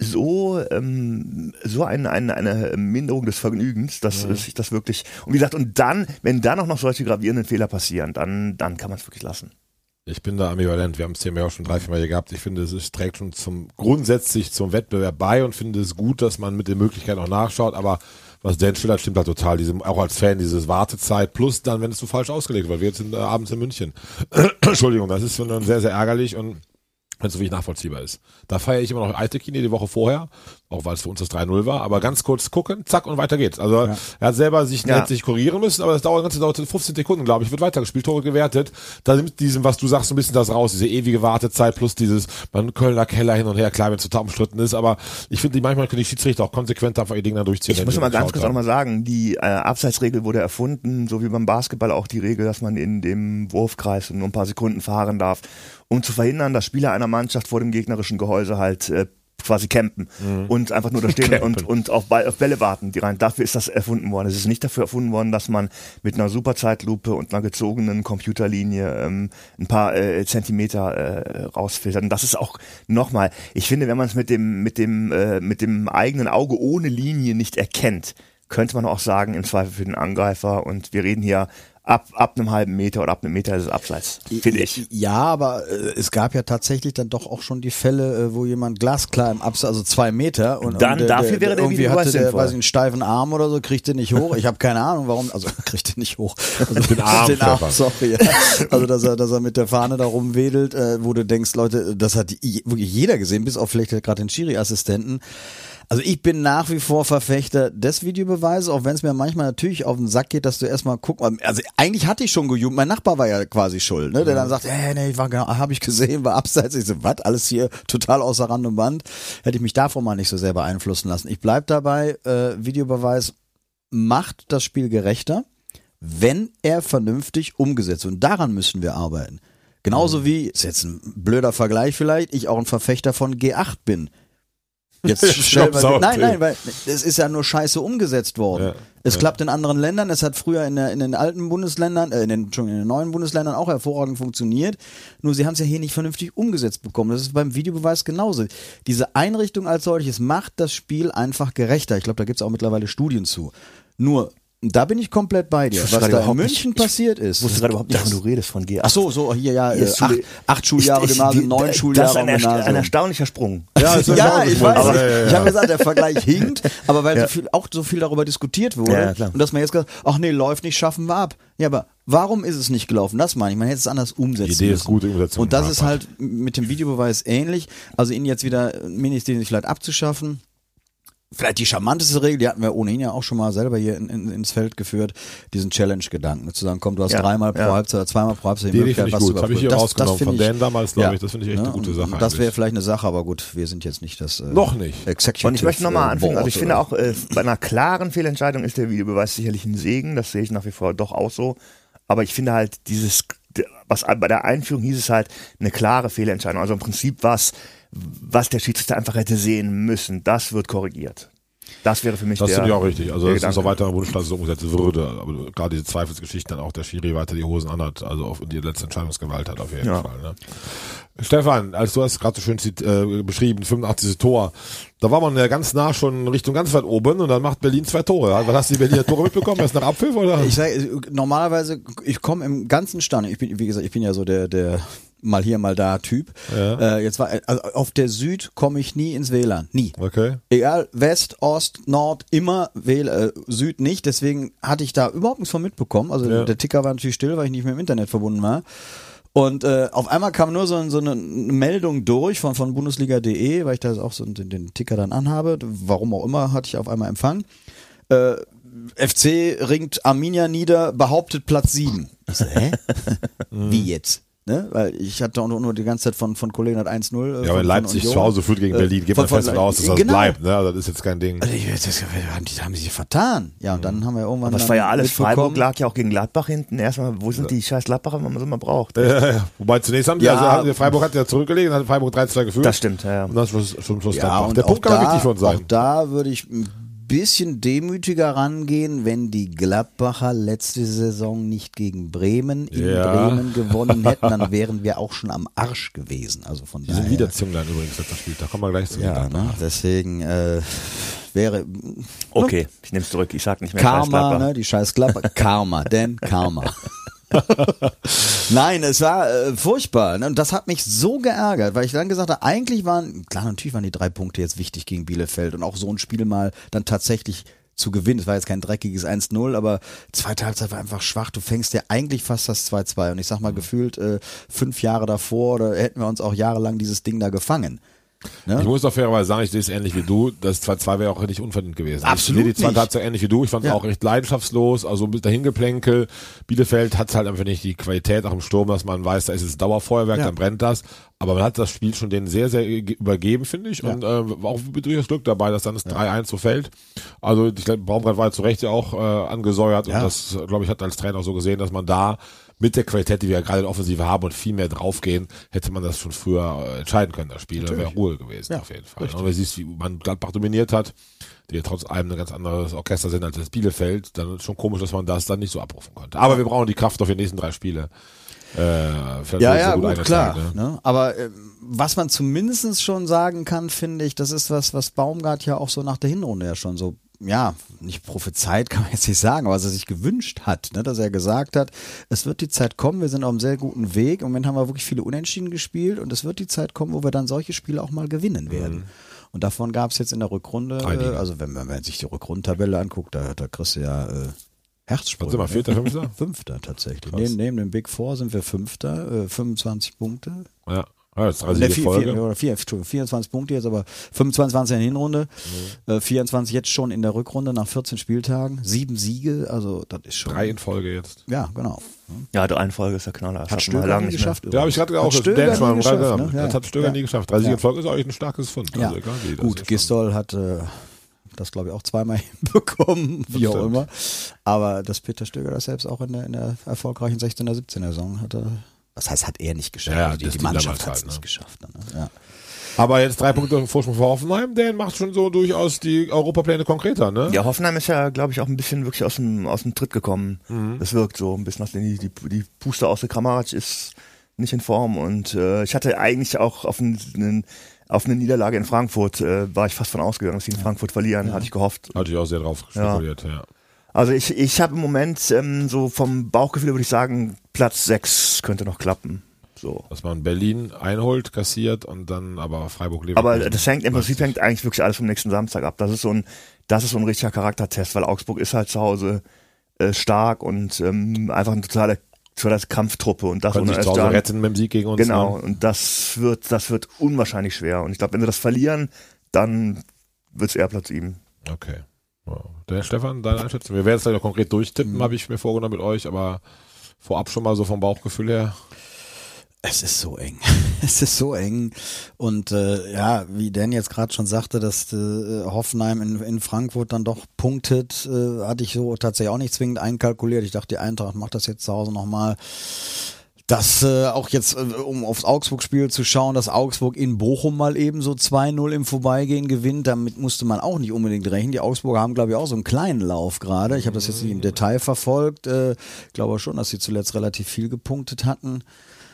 so ähm, so eine, eine, eine Minderung des Vergnügens, dass Mhm. sich das wirklich und wie gesagt und dann, wenn dann auch noch solche gravierenden Fehler passieren, dann dann kann man es wirklich lassen. Ich bin da ambivalent. Wir haben das Thema ja auch schon drei, vier Mal hier gehabt. Ich finde, es ist, trägt schon zum grundsätzlich zum Wettbewerb bei und finde es gut, dass man mit den Möglichkeiten auch nachschaut. Aber was Dan schildert, stimmt halt total. Diese, auch als Fan, dieses Wartezeit plus dann, wenn es so falsch ausgelegt wird. Wir jetzt sind äh, abends in München. (clears throat) Entschuldigung, das ist schon sehr, sehr ärgerlich und wenn es so nachvollziehbar ist. Da feiere ich immer noch Aitekine die Woche vorher, auch weil es für uns das 3-0 war, aber ganz kurz gucken, zack und weiter geht's. Also er hat selber sich Ja. sich kurieren müssen, aber das dauert ganze dauert 15 Sekunden, glaube ich, wird weitergespielt, Tore gewertet. Da nimmt diesem, was du sagst, so ein bisschen das raus, diese ewige Wartezeit plus dieses man Kölner Keller hin und her, klar, wenn es total umstritten ist, aber ich finde, manchmal können die Schiedsrichter auch konsequent einfach ihr Ding dann durchziehen. Ich muss mal ganz kurz auch haben. mal sagen, die äh, Abseitsregel wurde erfunden, so wie beim Basketball auch die Regel, dass man in dem Wurfkreis nur ein paar Sekunden fahren darf, um zu verhindern, dass Spieler einer Mannschaft vor dem gegnerischen Gehäuse halt äh, quasi campen und einfach nur da stehen und, und auf, Ball, auf Bälle warten, die rein. Dafür ist das erfunden worden. Es ist nicht dafür erfunden worden, dass man mit einer Superzeitlupe und einer gezogenen Computerlinie ähm, ein paar äh, Zentimeter äh, rausfiltert. Und das ist auch nochmal, ich finde, wenn man es mit dem, mit dem, äh, mit dem eigenen Auge ohne Linie nicht erkennt, könnte man auch sagen, im Zweifel für den Angreifer. Und wir reden hier ab, ab einem halben Meter oder ab einem Meter ist es abseits, finde ich. Ja, aber äh, es gab ja tatsächlich dann doch auch schon die Fälle, äh, wo jemand glasklar im Abseits, also zwei Meter und, Dann und der, dafür der, wäre der irgendwie Videobeweis hatte der, sinnvoll. weiß ich, einen steifen Arm oder so, kriegt den nicht hoch. Ich habe keine Ahnung, warum, also (laughs) kriegt den nicht hoch. Also, (laughs) Den Arm, den Arm, sorry. Ja. Also dass er, dass er mit der Fahne da rumwedelt, äh, wo du denkst, Leute, das hat je- wirklich jeder gesehen, bis auf vielleicht gerade den Schiri-Assistenten. Also ich bin nach wie vor Verfechter des Videobeweises, auch wenn es mir manchmal natürlich auf den Sack geht, dass du erstmal guck mal, also eigentlich hatte ich schon gejubelt, mein Nachbar war ja quasi schuld, ne, der dann sagt, äh, nee, ich war genau, habe ich gesehen, war abseits, ich so, was, alles hier total außer Rand und Band, hätte ich mich davon mal nicht so sehr beeinflussen lassen. Ich bleib dabei, äh, Videobeweis macht das Spiel gerechter, wenn er vernünftig umgesetzt wird. und daran müssen wir arbeiten. Genauso wie, ist jetzt ein blöder Vergleich vielleicht, ich auch ein Verfechter von G8 bin Jetzt (laughs) wir, Staubsaugt. nein, nein, weil es ist ja nur scheiße umgesetzt worden. Ja. Es klappt in anderen Ländern, es hat früher in, der, in den alten Bundesländern, äh, in, den, in den neuen Bundesländern auch hervorragend funktioniert. Nur sie haben es ja hier nicht vernünftig umgesetzt bekommen. Das ist beim Videobeweis genauso. Diese Einrichtung als solches macht das Spiel einfach gerechter. Ich glaube, da gibt es auch mittlerweile Studien zu. Nur, da bin ich komplett bei dir. Was da in München nicht- ich passiert ist. Ich wusste gerade überhaupt nicht, wovon du redest von G8. Ach so, so, hier ja, Hier äh, ist acht, acht Schuljahre Ist- ist- Gymnasium, die- neun Das Schuljahre ist ein, ersta- Gymnasium. ein erstaunlicher Sprung. (laughs) Ja, ist Ja, ich weiß. Aber, ja, ja, Ich ja. habe gesagt, der Vergleich hinkt, aber weil so viel, auch so viel darüber diskutiert wurde Ja, ja, und dass man jetzt gesagt, ach nee, läuft nicht, schaffen wir ab. Ja, aber warum ist es nicht gelaufen? Das meine ich. Man hätte es anders umsetzen Die Idee ist müssen. gut, die Umsetzung Und das ist halt mit dem Videobeweis ähnlich. Also ihn jetzt wieder Ministerien vielleicht abzuschaffen. Vielleicht die charmanteste Regel, die hatten wir ohnehin ja auch schon mal selber hier in, in, ins Feld geführt, diesen Challenge-Gedanken. Zu sagen, komm, du hast Ja, dreimal pro ja. Halbzeit oder zweimal pro Halbzeit Die Idee finde ich was zu gut. Habe ich hier überprüfen. rausgenommen. finde Von Dan damals, glaube ich. Das finde ich echt ne, eine gute Sache und Das wäre vielleicht eine Sache, aber gut, wir sind jetzt nicht das äh, Noch nicht. Executive Und ich möchte nochmal äh, anfügen, also ich finde auch, äh, bei einer klaren Fehlentscheidung ist der Videobeweis sicherlich ein Segen, das sehe ich nach wie vor doch auch so. Aber ich finde halt dieses, was bei der Einführung hieß es halt, eine klare Fehlentscheidung. Also im Prinzip was, was der Schiedsrichter einfach hätte sehen müssen, das wird korrigiert. Das wäre für mich Das der. finde ich auch richtig. Also, der dass es auch weiter im Wunschklasse so umgesetzt würde. Aber gerade diese Zweifelsgeschichten dann auch der Schiri weiter die Hosen anhat, also auf die letzte Entscheidungsgewalt hat auf jeden Ja. Fall. Ne? Stefan, als du hast gerade so schön zit- äh, beschrieben, 85. Tor, da war man ja ganz nah schon Richtung ganz weit oben und dann macht Berlin zwei Tore. Was hast du die Berliner Tore mitbekommen? Erst nach Abpfiff oder? Ich sage, normalerweise, ich komme im ganzen Stand, ich bin, wie gesagt, ich bin ja so der, der mal hier, mal da Typ. Äh, jetzt war, also auf der Süd komme ich nie ins WLAN. Nie. Okay. Egal, West, Ost, Nord, immer WL, äh, Süd nicht. Deswegen hatte ich da überhaupt nichts von mitbekommen. Also Ja. der Ticker war natürlich still, weil ich nicht mehr im Internet verbunden war. Und äh, auf einmal kam nur so, so eine Meldung durch von, von Bundesliga.de, weil ich da auch so den, den Ticker dann anhabe. Warum auch immer, hatte ich auf einmal Empfang. Äh, FC ringt Arminia nieder, behauptet Platz 7. Ich so, hä? (laughs) Wie jetzt? Ne? Weil ich hatte auch nur, die ganze Zeit von, von Kollegen hat 1-0. äh, Ja, von- wenn von Leipzig zu Hause führt gegen Äh, Berlin, geht von- man fest von- davon aus, dass das genau. bleibt. Ne? Also Das ist jetzt kein Ding. Also das, haben, die, haben sie sich vertan. Ja, und dann haben wir irgendwann. Aber es dann war ja alles, Freiburg lag ja auch gegen Gladbach hinten. Erstmal, wo sind die scheiß Gladbacher, wenn man sie mal braucht? Ja, ja. Wobei zunächst haben sie, Ja. also Freiburg hat ja zurückgelegt, dann hat Freiburg 3-2 geführt. Das stimmt, ja, ja. Und dann Schluss, schon Schluss Ja, und Der Punkt auch kann aber da, wichtig für uns sein. Auch da würde ich ein bisschen demütiger rangehen, wenn die Gladbacher letzte Saison nicht gegen Bremen in Ja. Bremen gewonnen hätten, dann (laughs) wären wir auch schon am Arsch gewesen. Also von Die sind daher. wieder Zünglein übrigens, letzter Spiel. Da kommen wir gleich zu. Ja, ne? deswegen äh, wäre Okay, ich nehme es zurück. Ich sag nicht mehr scheiß Karma, Gladbach. ne, die scheiß Gladbach. Karma, denn Karma. (laughs) (laughs) Nein, es war äh, furchtbar. Ne? Und das hat mich so geärgert, weil ich dann gesagt habe, eigentlich waren, klar, natürlich waren die drei Punkte jetzt wichtig gegen Bielefeld und auch so ein Spiel mal dann tatsächlich zu gewinnen. Es war jetzt kein dreckiges 1-0, aber zweite Halbzeit war einfach schwach. Du fängst ja eigentlich fast das 2-2. Und ich sag mal, gefühlt äh, fünf Jahre davor oder hätten wir uns auch jahrelang dieses Ding da gefangen. Ne? Ich muss doch fairerweise sagen, ich sehe es ähnlich wie du. Das 2-2 wäre auch nicht unverdient gewesen. Absolut Ich sehe die zweite. Halbzeit ähnlich wie du. Ich fand es Ja. auch recht leidenschaftslos, also ein bisschen dahingeplänkel. Bielefeld hat halt einfach nicht die Qualität auch im Sturm, dass man weiß, da ist es Dauerfeuerwerk, Ja. dann brennt das. Aber man hat das Spiel schon denen sehr, sehr ge- übergeben, finde ich. Und äh, war auch durchaus Glück dabei, dass dann das 3-1 so fällt. Also ich glaube, Baumgart war zu Recht ja auch äh, angesäuert. Ja. Und das, glaube ich, hat als Trainer auch so gesehen, dass man da mit der Qualität, die wir ja gerade in der Offensive haben und viel mehr draufgehen, hätte man das schon früher äh, entscheiden können, das Spiel. Da wäre Ruhe gewesen, Ja, auf jeden Fall. Und wenn du siehst, wie man Gladbach dominiert hat, die ja trotz allem ein ganz anderes Orchester sind als das Bielefeld, dann ist schon komisch, dass man das dann nicht so abrufen konnte. Aber wir brauchen die Kraft auf die nächsten drei Spiele. Äh, Ja, ja, so gut, einer klar. Zeit, ne? Ne? Aber äh, was man zumindest schon sagen kann, finde ich, das ist was, was Baumgart ja auch so nach der Hinrunde ja schon so, ja, nicht prophezeit (laughs) kann man jetzt nicht sagen, aber was er sich gewünscht hat, ne? dass er gesagt hat, es wird die Zeit kommen, wir sind auf einem sehr guten Weg. Im Moment haben wir wirklich viele Unentschieden gespielt und es wird die Zeit kommen, wo wir dann solche Spiele auch mal gewinnen werden. Und davon gab es jetzt in der Rückrunde, Einige. äh, also wenn, man- wenn man sich die Rückrundentabelle anguckt, da, da kriegst du ja äh, Herzsprung. Sind wir, Vierter, Fünfter? (laughs) Fünfter tatsächlich. Neben, neben dem Big Four sind wir Fünfter, äh, 25 Punkte. Ja. Ja, das ist drei Ne, Siege vier, Folge. vier, oder vier, Entschuldigung, 24 Punkte jetzt, aber 25 waren es ja in der Hinrunde, Mhm. äh, 24 jetzt schon in der Rückrunde nach 14 Spieltagen, sieben Siege, also das ist schon. Drei in Folge jetzt. Ja, genau. Ja, die Reihenfolge ist ja knaller. Das Hat man Stöger lange nie nicht geschafft. Ja, habe ich gerade auch. Hat Stöger Dan schon nie mal geschafft, ne? Ja. das hat Stöger Ja. nie geschafft. Drei Siege Ja. in Folge ist eigentlich ein starkes Fund. Ja. Also egal wie. Das Gut, ist schon- Gistol hat äh, das, glaube ich, auch zweimal (laughs) hinbekommen, wie auch immer. Aber dass Peter Stöger das selbst auch in der, in der erfolgreichen 16er, 17er Saison hatte, was heißt, hat er nicht geschafft? Ja, Also die, die Mannschaft hat es halt, nicht ne? geschafft. Dann, ne? ja. Aber jetzt drei Punkte Vorsprung vor Hoffenheim, der macht schon so durchaus die Europapläne konkreter, ne? Ja, Hoffenheim ist ja, glaube ich, auch ein bisschen wirklich aus dem, aus dem Tritt gekommen. Das wirkt so ein bisschen, nachdem die, die, die Puste aus der Kramaric ist nicht in Form und äh, ich hatte eigentlich auch auf einen, auf eine Niederlage in Frankfurt, äh, war ich fast von ausgegangen, dass sie in Frankfurt verlieren, hatte ich gehofft. Hatte ich auch sehr drauf spekuliert, ja. Also ich, ich habe im Moment ähm, so vom Bauchgefühl würde ich sagen, Platz 6 könnte noch klappen. So. Dass man Berlin einholt, kassiert und dann aber Freiburg lebt. Aber das hängt im Prinzip hängt eigentlich wirklich alles vom nächsten Samstag ab. Das ist so ein, das ist so ein richtiger Charaktertest, weil Augsburg ist halt zu Hause äh, stark und ähm, einfach eine totale, totale Kampftruppe und das Können ohne sich zu Hause retten mit dem Sieg gegen uns. Genau, Ne? und das wird, das wird unwahrscheinlich schwer. Und ich glaube, wenn sie das verlieren, dann wird's eher Platz 7. Okay. Ja. Der Stefan, deine Einschätzung? Wir werden es gleich noch konkret durchtippen, Mhm. habe ich mir vorgenommen mit euch, aber vorab schon mal so vom Bauchgefühl her. Es ist so eng. (laughs) Es ist so eng. Und äh, ja, wie Dan jetzt gerade schon sagte, dass äh, Hoffenheim in, in Frankfurt dann doch punktet, äh, hatte ich so tatsächlich auch nicht zwingend einkalkuliert. Ich dachte, die Eintracht macht das jetzt zu Hause nochmal. Das äh, auch jetzt, äh, um aufs Augsburg-Spiel zu schauen, dass Augsburg in Bochum mal eben so 2-0 im Vorbeigehen gewinnt, damit musste man auch nicht unbedingt rechnen. Die Augsburger haben, glaube ich, auch so einen kleinen Lauf gerade. Ich habe das jetzt nicht im Detail verfolgt. Äh, glaube schon, dass sie zuletzt relativ viel gepunktet hatten.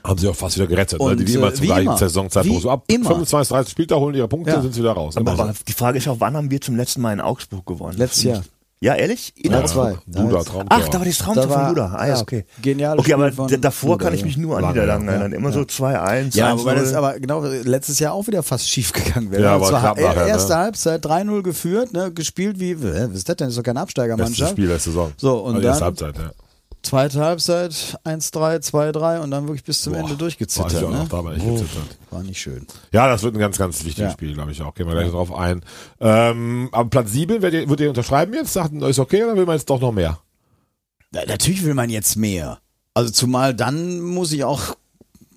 Haben sie auch fast wieder gerettet, ne? Und, die wie immer äh, zum gleichen. Saisonzeitpunkt. So ab immer. 25, 30 Spieltag holen die ihre Punkte, Ja. sind sie wieder raus. Immer Aber so. die Frage ist auch, wann haben wir zum letzten Mal in Augsburg gewonnen? Letztes Jahr. Ja, ehrlich? In Ja, zwei. Duda, Ja, Traumtor. Ach, da war das Traumtor Da war- von Duda. Ah ja, das okay. geniale Okay, aber davor Duda, kann ich ja. mich nur an Niederlagen ja. erinnern. Immer so 2-1, Ja, 1-0. wobei das aber genau letztes Jahr auch wieder fast schief gegangen wäre. Ja, Und aber zwar knapp nachher, ne? erste Halbzeit 3-0 geführt, ne, gespielt wie, was ist das denn? Das ist doch keine Absteigermannschaft. Spiel der Saison. So, und also erste dann- Halbzeit, ja. Zweite Halbzeit 1-3, 2-3 und dann wirklich bis zum Boah, Ende war durchgezittert. ich auch Ne? noch da, war ich Oh, gezittert. war nicht schön. Ja, das wird ein ganz, ganz wichtiges Ja. Spiel, glaube ich auch. Gehen wir gleich drauf ein. Ähm, aber Platz 7, werdet ihr, ihr unterschreiben jetzt? Sagt, ist okay oder will man jetzt doch noch mehr? Ja, natürlich will man jetzt mehr. Also zumal dann muss ich auch,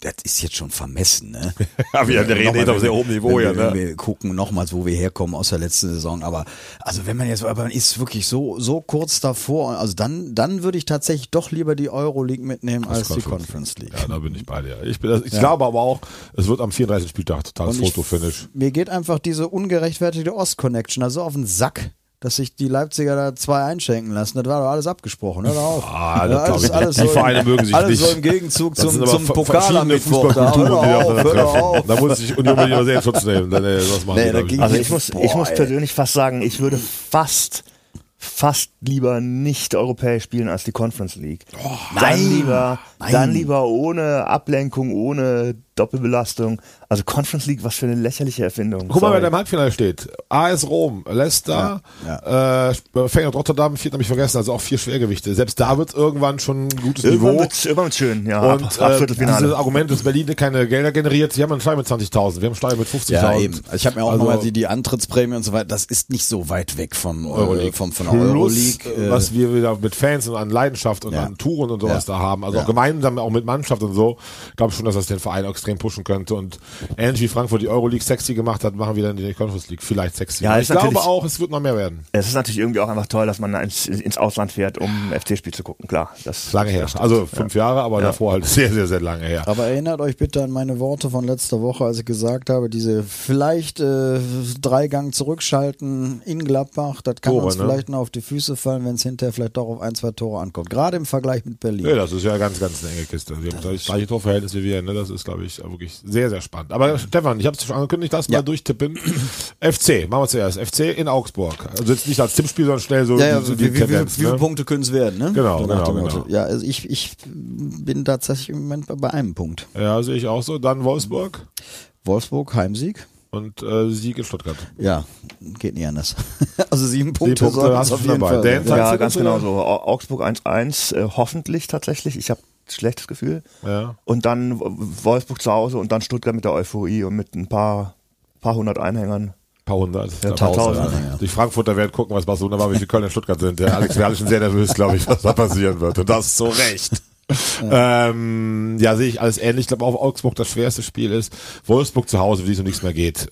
das ist jetzt schon vermessen, ne? (laughs) Ja, wir reden Nochmal, auf sehr hohem Niveau wir, ne? wir gucken nochmals, wo wir herkommen aus der letzten Saison. Aber also wenn man jetzt, aber man ist wirklich so so kurz davor. Also dann dann würde ich tatsächlich doch lieber die Euroleague mitnehmen als die Conference League. Ja, da bin ich bei dir. Ich, bin, ich glaube aber auch, es wird am 34. Spieltag totales Fotofinish. Mir geht einfach diese ungerechtfertigte Ost-Connection also auf den Sack. Dass sich die Leipziger da zwei einschenken lassen, das war doch alles abgesprochen, doch auf. Ah, das Ja, glaub ich. Die so Vereine im- mögen sich alles nicht. so im Gegenzug Das zum, zum Pokal am Mittwoch. Da. Da muss sich Union mit immer sehr in Schutz nehmen. Dann, äh, was machen Nee, da ich, ging- nicht. Also ich muss, Boah, ich muss persönlich fast sagen, ich würde fast, fast lieber nicht europäisch spielen als die Conference League. dann nein, lieber, nein. dann lieber ohne Ablenkung, ohne Doppelbelastung. Also Conference League, was für eine lächerliche Erfindung. Guck mal, wer da im Halbfinale steht. AS Rom, Leicester, äh, Feyenoord Rotterdam, Viert habe ich vergessen, also auch vier Schwergewichte. Selbst da wird irgendwann schon ein gutes Irgendwann Niveau. wird's, irgendwann wird's schön, ja. Und ab, ab äh, dieses Argument, dass Berlin keine Gelder generiert, sie haben einen Steuer mit 20.000, wir haben einen Steuer mit 50.000. Ja, eben. Also ich habe mir auch Also- mal die, die Antrittsprämie und so weiter, das ist nicht so weit weg vom Euroleague. Äh, vom, von der Plus, Euroleague. äh, Äh, was wir wieder mit Fans und an Leidenschaft und Ja. an Touren und sowas Ja. da haben, also Ja. auch gemeinsam auch mit Mannschaft und so, glaube schon, dass das den Verein extrem pushen könnte und ähnlich wie Frankfurt die Euroleague sexy gemacht hat, machen wir dann die Conference League vielleicht sexy. Ja, ich glaube auch, es wird noch mehr werden. es ist natürlich irgendwie auch einfach toll, dass man ins, ins Ausland fährt, um FC-Spiel zu gucken. Klar, das Lange her. Also fünf Jahre, aber davor halt sehr, sehr, sehr lange her. aber erinnert euch bitte an meine Worte von letzter Woche, als ich gesagt habe, diese vielleicht äh, Dreigang zurückschalten in Gladbach, das kann Tore, uns ne? vielleicht noch auf die Füße fallen, wenn es hinterher vielleicht doch auf ein, zwei Tore ankommt. Gerade im Vergleich mit Berlin. Ja, das ist ja ganz, ganz eine enge Kiste. Wir haben das gleiche Torverhältnis wie wir, ne? Das ist, glaube ich, wirklich sehr, sehr spannend. Aber Stefan, ich habe es schon angekündigt, lass Ja. mal durchtippen. (clears throat) FC, machen wir zuerst. FC in Augsburg. Also jetzt nicht als Tippspiel, sondern schnell so, Ja, ja, so wie, wie, wie, wie, Tendenz, viele ne? Punkte können es werden, ne? Genau, genau, genau. Ja, also ich, ich bin tatsächlich im Moment bei- einem Punkt. Ja, sehe ich auch so. Dann Wolfsburg Wolfsburg, Heimsieg. und äh, Sieg in Stuttgart. Ja, geht nicht anders. (laughs) also sieben Punkte, Punkte sollten hast du auf jeden dabei. Fall ja, ganz genau so. Au- Augsburg 1-1, äh, hoffentlich tatsächlich. Ich habe schlechtes Gefühl. Ja. Und dann Wolfsburg zu Hause und dann Stuttgart mit der Euphorie und mit ein paar, paar hundert Einhängern. Ein paar hundert. Ja, du tausend. ja. Die Frankfurter werden gucken, was Barcelona war, wie viel Köln und Stuttgart sind. Der Alex wäre alle schon sehr nervös, glaube ich, was da passieren wird. Und das zu Recht. Ähm, ja, sehe ich alles ähnlich. Ich glaube, auch Augsburg das schwerste Spiel ist. Wolfsburg zu Hause, wie so nichts mehr geht.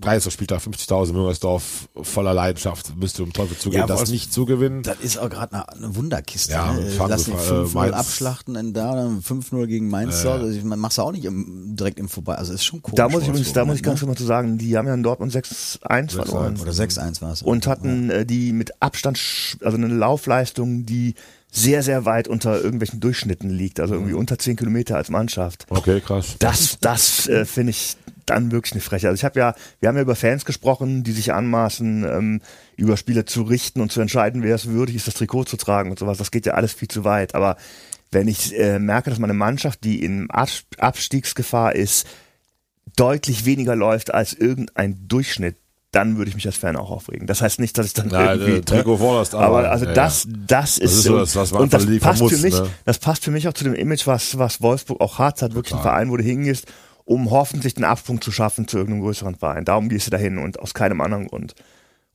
30. Spieltag, 50.000 Müngersdorf, voller Leidenschaft. Müsste um Teufel zugehen, Ja, das Wolfs- nicht zu gewinnen. Das ist auch gerade eine, eine Wunderkiste. Ja, ne? Lass äh, 5-0 Mainz. abschlachten in da, dann 5-0 gegen Mainz. zu Hause. Also, meine, machst du auch nicht im, direkt im Vorbei. Also ist schon komisch. Da muss ich übrigens, da muss ich ganz ne? mal zu sagen, die haben ja in Dortmund 6-1 verloren. Oder 6-1 war es. Und hatten äh, die mit Abstand, also eine Laufleistung, die sehr, sehr weit unter irgendwelchen Durchschnitten liegt. Also irgendwie unter 10 Kilometer als Mannschaft. Okay, krass. Das, das äh, finde ich dann wirklich eine Frechheit. Also ich habe ja, wir haben ja über Fans gesprochen, die sich anmaßen, ähm, über Spiele zu richten und zu entscheiden, wer es würdig ist, das Trikot zu tragen und sowas. Das geht ja alles viel zu weit. Aber wenn ich äh, merke, dass meine Mannschaft, die in Abs- Abstiegsgefahr ist, deutlich weniger läuft als irgendein Durchschnitt, dann würde ich mich als Fan auch aufregen. Das heißt nicht, dass ich dann Ja, irgendwie äh, Trikot vorderst, aber- aber also ja, das, das ist, ist so das, was man und das passt muss, für mich, ne? das passt für mich auch zu dem Image, was was Wolfsburg auch hat, hat wirklich ein Verein, wo du hingehst, um hoffentlich den Absprung zu schaffen zu irgendeinem größeren Verein. Darum gehst du dahin und aus keinem anderen Grund.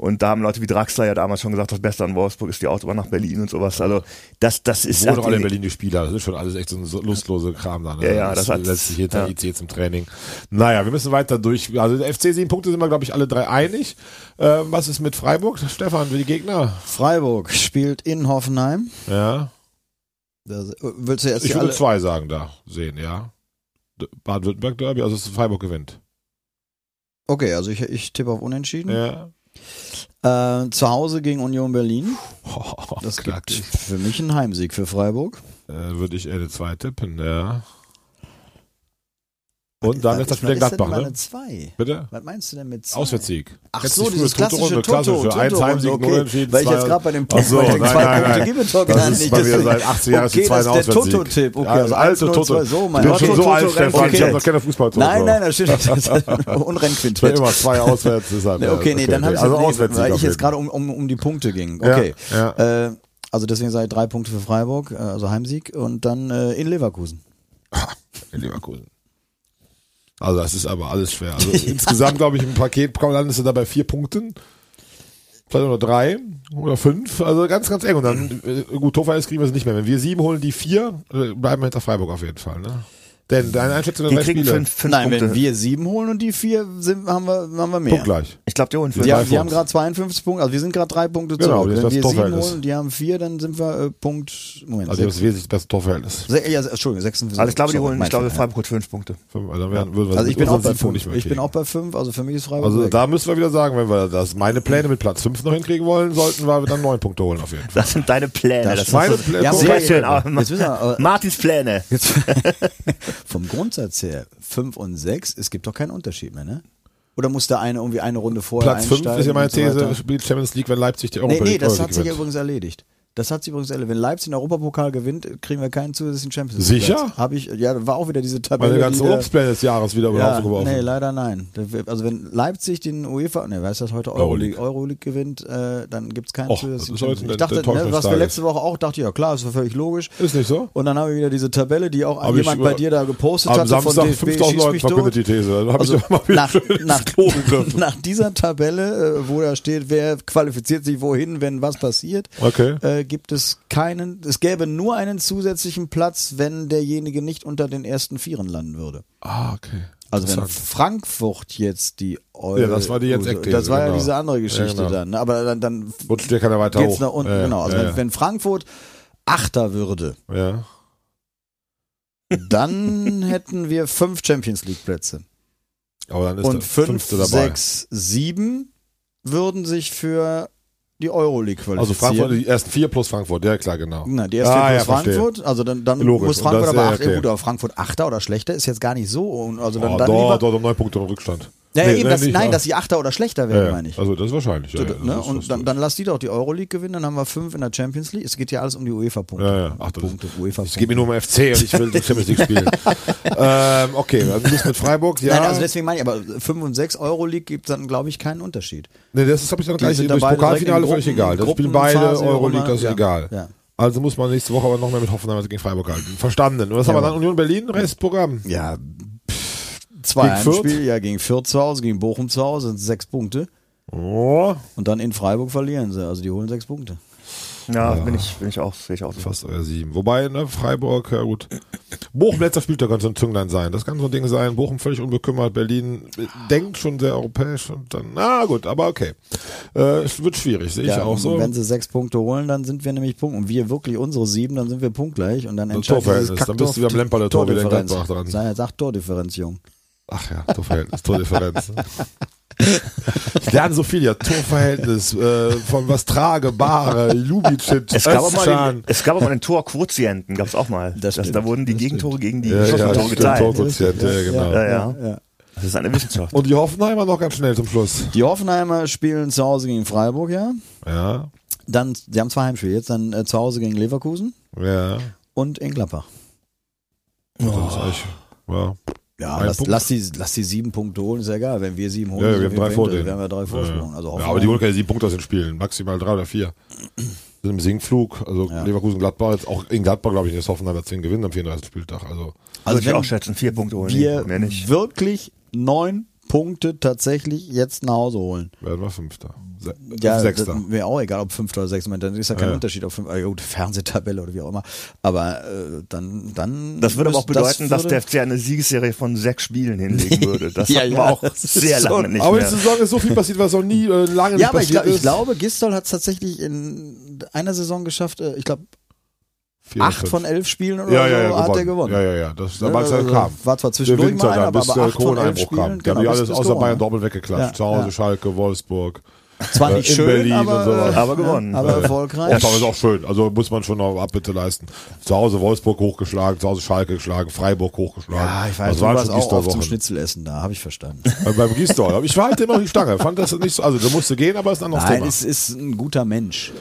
Und da haben Leute wie Draxler ja damals schon gesagt, das Beste an Wolfsburg ist die Autobahn nach Berlin und sowas. Also das, das ist Wohnen doch alle in Berlin die Spieler. Das ist schon alles echt so ein lustlose Kram da. Ne? Ja, ja, das hat- setzt sich hinter ja. IC zum Training. Naja, wir müssen weiter durch. Also der FC sieben Punkte sind wir, glaube ich, alle drei einig. Ähm, was ist mit Freiburg? Stefan, wie die Gegner? Freiburg spielt in Hoffenheim. Ja. Da, willst du jetzt Ich die würde alle, zwei sagen da sehen, ja. D- Baden-Württemberg Derby, also Freiburg gewinnt. Okay, also ich, ich tippe auf Unentschieden. Ja. Äh, zu Hause gegen Union Berlin. Oh, (laughs) Das gibt für mich einen Heimsieg für Freiburg. Äh, würde ich eine zwei tippen, ja. Und dann ist das ist- wieder ist Gladbach, ne? 2? Bitte? Was meinst du denn mit zwei? Auswärtssieg. Ach so, die dieses klassische klassische. Toto, Eins Toto, Heimsieg, okay. Unentschieden, Weil ich zwei- jetzt gerade bei dem Punkt, so, weil ich nein, zwei nein, Punkte doch Das gar ist nicht. mir deswegen- seit 18 Jahren ist okay, das ist der. Toto-Tipp. Okay, also alte 1 0 Toto. 2 so, mein Ich bin schon so Toto, alt, Toto, Stefan. Ich habe noch keine fußball Nein, nein, das stimmt. Das ist ein Ich Unrennquintett. immer zwei auswärts. Okay, nee, dann habe ich also weil ich jetzt gerade um, die Punkte ging. Okay. Äh, also deswegen sage ich drei Punkte für Freiburg, äh, also Heimsieg und dann äh, in Leverkusen. in Leverkusen. Also das ist aber alles schwer. Also (laughs) insgesamt glaube ich im Paket landest du da bei vier Punkten. Vielleicht oder drei oder fünf. Also ganz, ganz eng. Und dann, äh, gut, Torverhältnis kriegen wir es nicht mehr. Wenn wir sieben holen, die vier, äh, bleiben wir hinter Freiburg auf jeden Fall. Ne? Denn deine Einschätzung die drei kriegen Spiele, fünf, fünf Nein, Punkte. wenn wir sieben holen und die vier sind, haben wir, haben wir mehr. punktgleich. ich glaube, die holen fünf. Die, haben- haben gerade 52 Punkte, also wir sind gerade drei Punkte Genau, zurück. Wenn wir sieben holen und die haben vier, dann sind wir äh, Punkt, Moment, Also das ist wesentlich das beste Torverhältnis. se ja, Entschuldigung, 56. Also ich glaube, die holen, ich glaube, Freiburg holt fünf Punkte. Fünf, Also, dann werden, ja. Also ich bin auch bei fünf. nicht mehr Ich bin auch bei fünf, also für mich ist Freiburg Also weg. da müssen wir wieder sagen, wenn wir das meine Pläne mit Platz fünf noch hinkriegen wollen, sollten wir dann neun Punkte holen auf jeden Fall. Das sind deine Pläne. Das ist meine Pläne. Ja, sehr schön. äh, Martins Pläne. (laughs) Vom Grundsatz her, 5 und 6, es gibt doch keinen Unterschied mehr, ne? Oder muss der eine irgendwie eine Runde vorher Platz fünf einsteigen ist ja meine und so? These, spielt Champions League, wenn Leipzig die Nee, Europa nee, League das hat sich ja übrigens erledigt. Das hat sich übrigens erledigt. Wenn Leipzig den Europapokal gewinnt, kriegen wir keinen zusätzlichen Champions League. Sicher? Habe ich, ja, da war auch wieder diese Tabelle. Meine ganzen die, äh, Urlaubspläne des Jahres wieder über ja, geworfen. nee, leider nein. Also wenn Leipzig den UEFA, ne, weißt du das heute Euroleague. Euroleague, gewinnt, äh, dann gibt's keinen Och, zusätzlichen ist Champions League. der- Ich dachte, der ne, was wir letzte Woche auch dachte, ja klar, ist völlig logisch. Ist nicht so? Und dann haben wir wieder diese Tabelle, die auch Hab jemand bei dir da gepostet Am hatte Samstag von DFB 5000 schieß Leute verkündet die These. Da habe Also ich doch mal nach, (laughs) nach, (laughs) nach dieser Tabelle, äh, wo da steht, wer qualifiziert sich wohin, wenn was passiert, Okay. äh, gibt es keinen, es gäbe nur einen zusätzlichen Platz, wenn derjenige nicht unter den ersten Vieren landen würde. Ah, okay. Also wenn. Frankfurt jetzt die Euro, Ja, das war die jetzt Eckthese, Das war ja genau. diese andere Geschichte Ja, genau. dann. ne? Aber dann, dann Rutscht dir keiner weiter geht's hoch. nach unten. Ja, genau. Also ja, wenn, wenn Frankfurt Achter würde, ja. dann (laughs) hätten wir fünf Champions League Plätze. Aber dann ist Und fünf, dabei. sechs, sieben würden sich für die Euroleague qualifizieren. Also Frankfurt, die ersten vier plus Frankfurt, ja klar, genau. Na, die erste Ah, plus ja, verstehe. Frankfurt, also dann, dann Logisch. muss Frankfurt aber ja, acht, okay. gut, aber Frankfurt Achter oder schlechter ist jetzt gar nicht so. und Also dann, Oh, dann dort, lieber, dort um neun Punkte im Rückstand. Ja, Nee, eben, nee, das, nicht, nein, ja. dass die Achter oder schlechter Ja, werden, ja. meine ich. Also das ist wahrscheinlich. Ja, ja, das ne? ist, Und das dann, dann lass die doch die Euroleague gewinnen, dann haben wir fünf in der Champions League. Es geht ja alles um die UEFA-Punkte. Ja, ja. Ach, das Punkte, UEFA Es geht mir nur um FC und ich will (laughs) die Champions League spielen. ähm, okay, also du bist mit Freiburg, ja. Nein, also deswegen meine ich, aber 5 und 6 Euroleague gibt dann, glaube ich, keinen Unterschied. nee, das habe ich dann gleich beide Pokalfinale völlig egal. Das spielen beide Euroleague, das ist ja. egal. Ja. Also muss man nächste Woche aber noch mehr mit Hoffenheim gegen Freiburg halten. Verstanden. Und was haben wir dann? Union Berlin, Restprogramm. Ja, zwei Gegen Fürth? Heimspiele, ja, gegen Fürth zu Hause, gegen Bochum zu Hause sind sechs Punkte. Oh, Und dann in Freiburg verlieren sie. Also die holen sechs Punkte. Ja, bin ich, bin ich auch, sehe ich auch so. Fast euer sieben. Wobei, ne, Freiburg, ja gut. Bochum letzter Spieltag kann so ein Zünglein sein. Das kann so ein Ding sein. Bochum völlig unbekümmert. Berlin äh, denkt schon sehr europäisch und dann, na gut, aber okay. Äh, es wird schwierig, sehe ich Ja, auch so. und Wenn sie sechs Punkte holen, dann sind wir nämlich Punkt. Und wir wirklich unsere sieben, dann sind wir punktgleich. Und dann Torverhältnis, dieses dann bist du wie am Kackdorf- Lemperle Tor wieder in Tordifferenz. Gladbach dran. Sei- Sag Tordifferenz, Jung. Ach ja, Torverhältnis, Tordifferenz. ich lerne so viel ja. Torverhältnis, äh, von was trage, Bare, Lubicic, Es gab, auch mal den, es gab auch mal den Torquotienten, gab es auch mal. Das Das, da wurden die Das Gegentore gegen die Ja, ja, Tore geteilt. Torquotient, ja, genau. Ja, ja. ja. Das ist eine Wissenschaft. Und die Hoffenheimer noch ganz schnell zum Schluss. Die Hoffenheimer spielen zu Hause gegen Freiburg, ja. Ja, Dann, die haben zwei Heimspiele. Jetzt dann äh, zu Hause gegen Leverkusen ja. und in Gladbach. Das ist eigentlich, ja. Ja, lass, lass, die, lass die sieben Punkte holen, ist ja egal. Wenn wir sieben holen, Ja, wir haben drei hinter. vor denen. Wir haben ja drei Vorsprung. Ja, Also ja, aber die holen keine sieben Punkte aus den Spielen. Maximal drei oder vier. Sind im Sinkflug. Also Ja. Leverkusen, Gladbach. Jetzt auch in Gladbach, glaube ich, ist Hoffenheimer 10 gewinnen am 34. Spieltag. Also, also Würde ich auch schätzen, vier Punkte holen. wir wirklich neun Punkte tatsächlich jetzt nach Hause holen. werden wir Fünfter. Se Ja, Sechster. das wäre auch egal, ob fünfter oder sechster. Dann ist ja kein Ja. Unterschied auf fünf, äh, gut, Fernsehtabelle oder wie auch immer. Aber äh, dann, dann. Das würde aber auch bedeuten, dass würde- der FC eine Siegesserie von sechs Spielen hinlegen (laughs) würde. Das Ja, hatten ja, auch das ist sehr so- lange nicht aber in mehr. der Saison ist so viel passiert, was noch nie äh, lange Ja, nicht aber ich, passiert glaub, ich ist. glaube, Gistol hat es tatsächlich in einer Saison geschafft, äh, ich glaube, Vier, acht fünf. von elf Spielen oder ja, so ja, ja, hat er gewonnen. Ja, ja, ja. Das, es also, kam. war zwar Der zwischendurch Winter mal, dann, aber, bis aber der acht von elf Spielen, kam. Die haben die genau, alles bis- bis außer Corona. Bayern doppelt weggeklatscht. Ja, Zu Hause, ja. Schalke, Wolfsburg. Zwar äh, nicht in schön, Berlin aber, und sowas. äh, Aber gewonnen. Aber erfolgreich. Aber ist auch schön. Also muss man schon noch Abbitte leisten. Zu Hause Wolfsburg hochgeschlagen, zu Hause Schalke geschlagen, Freiburg hochgeschlagen. Ja, ich weiß, das du waren warst schon auch oft zum. Schnitzelessen da, habe ich verstanden. Äh, Beim Gistol. Aber ich war halt immer die Stange. Fand das nicht so, also der musste gehen, aber ist ein anderes Nein, Thema. es ist ein guter Mensch.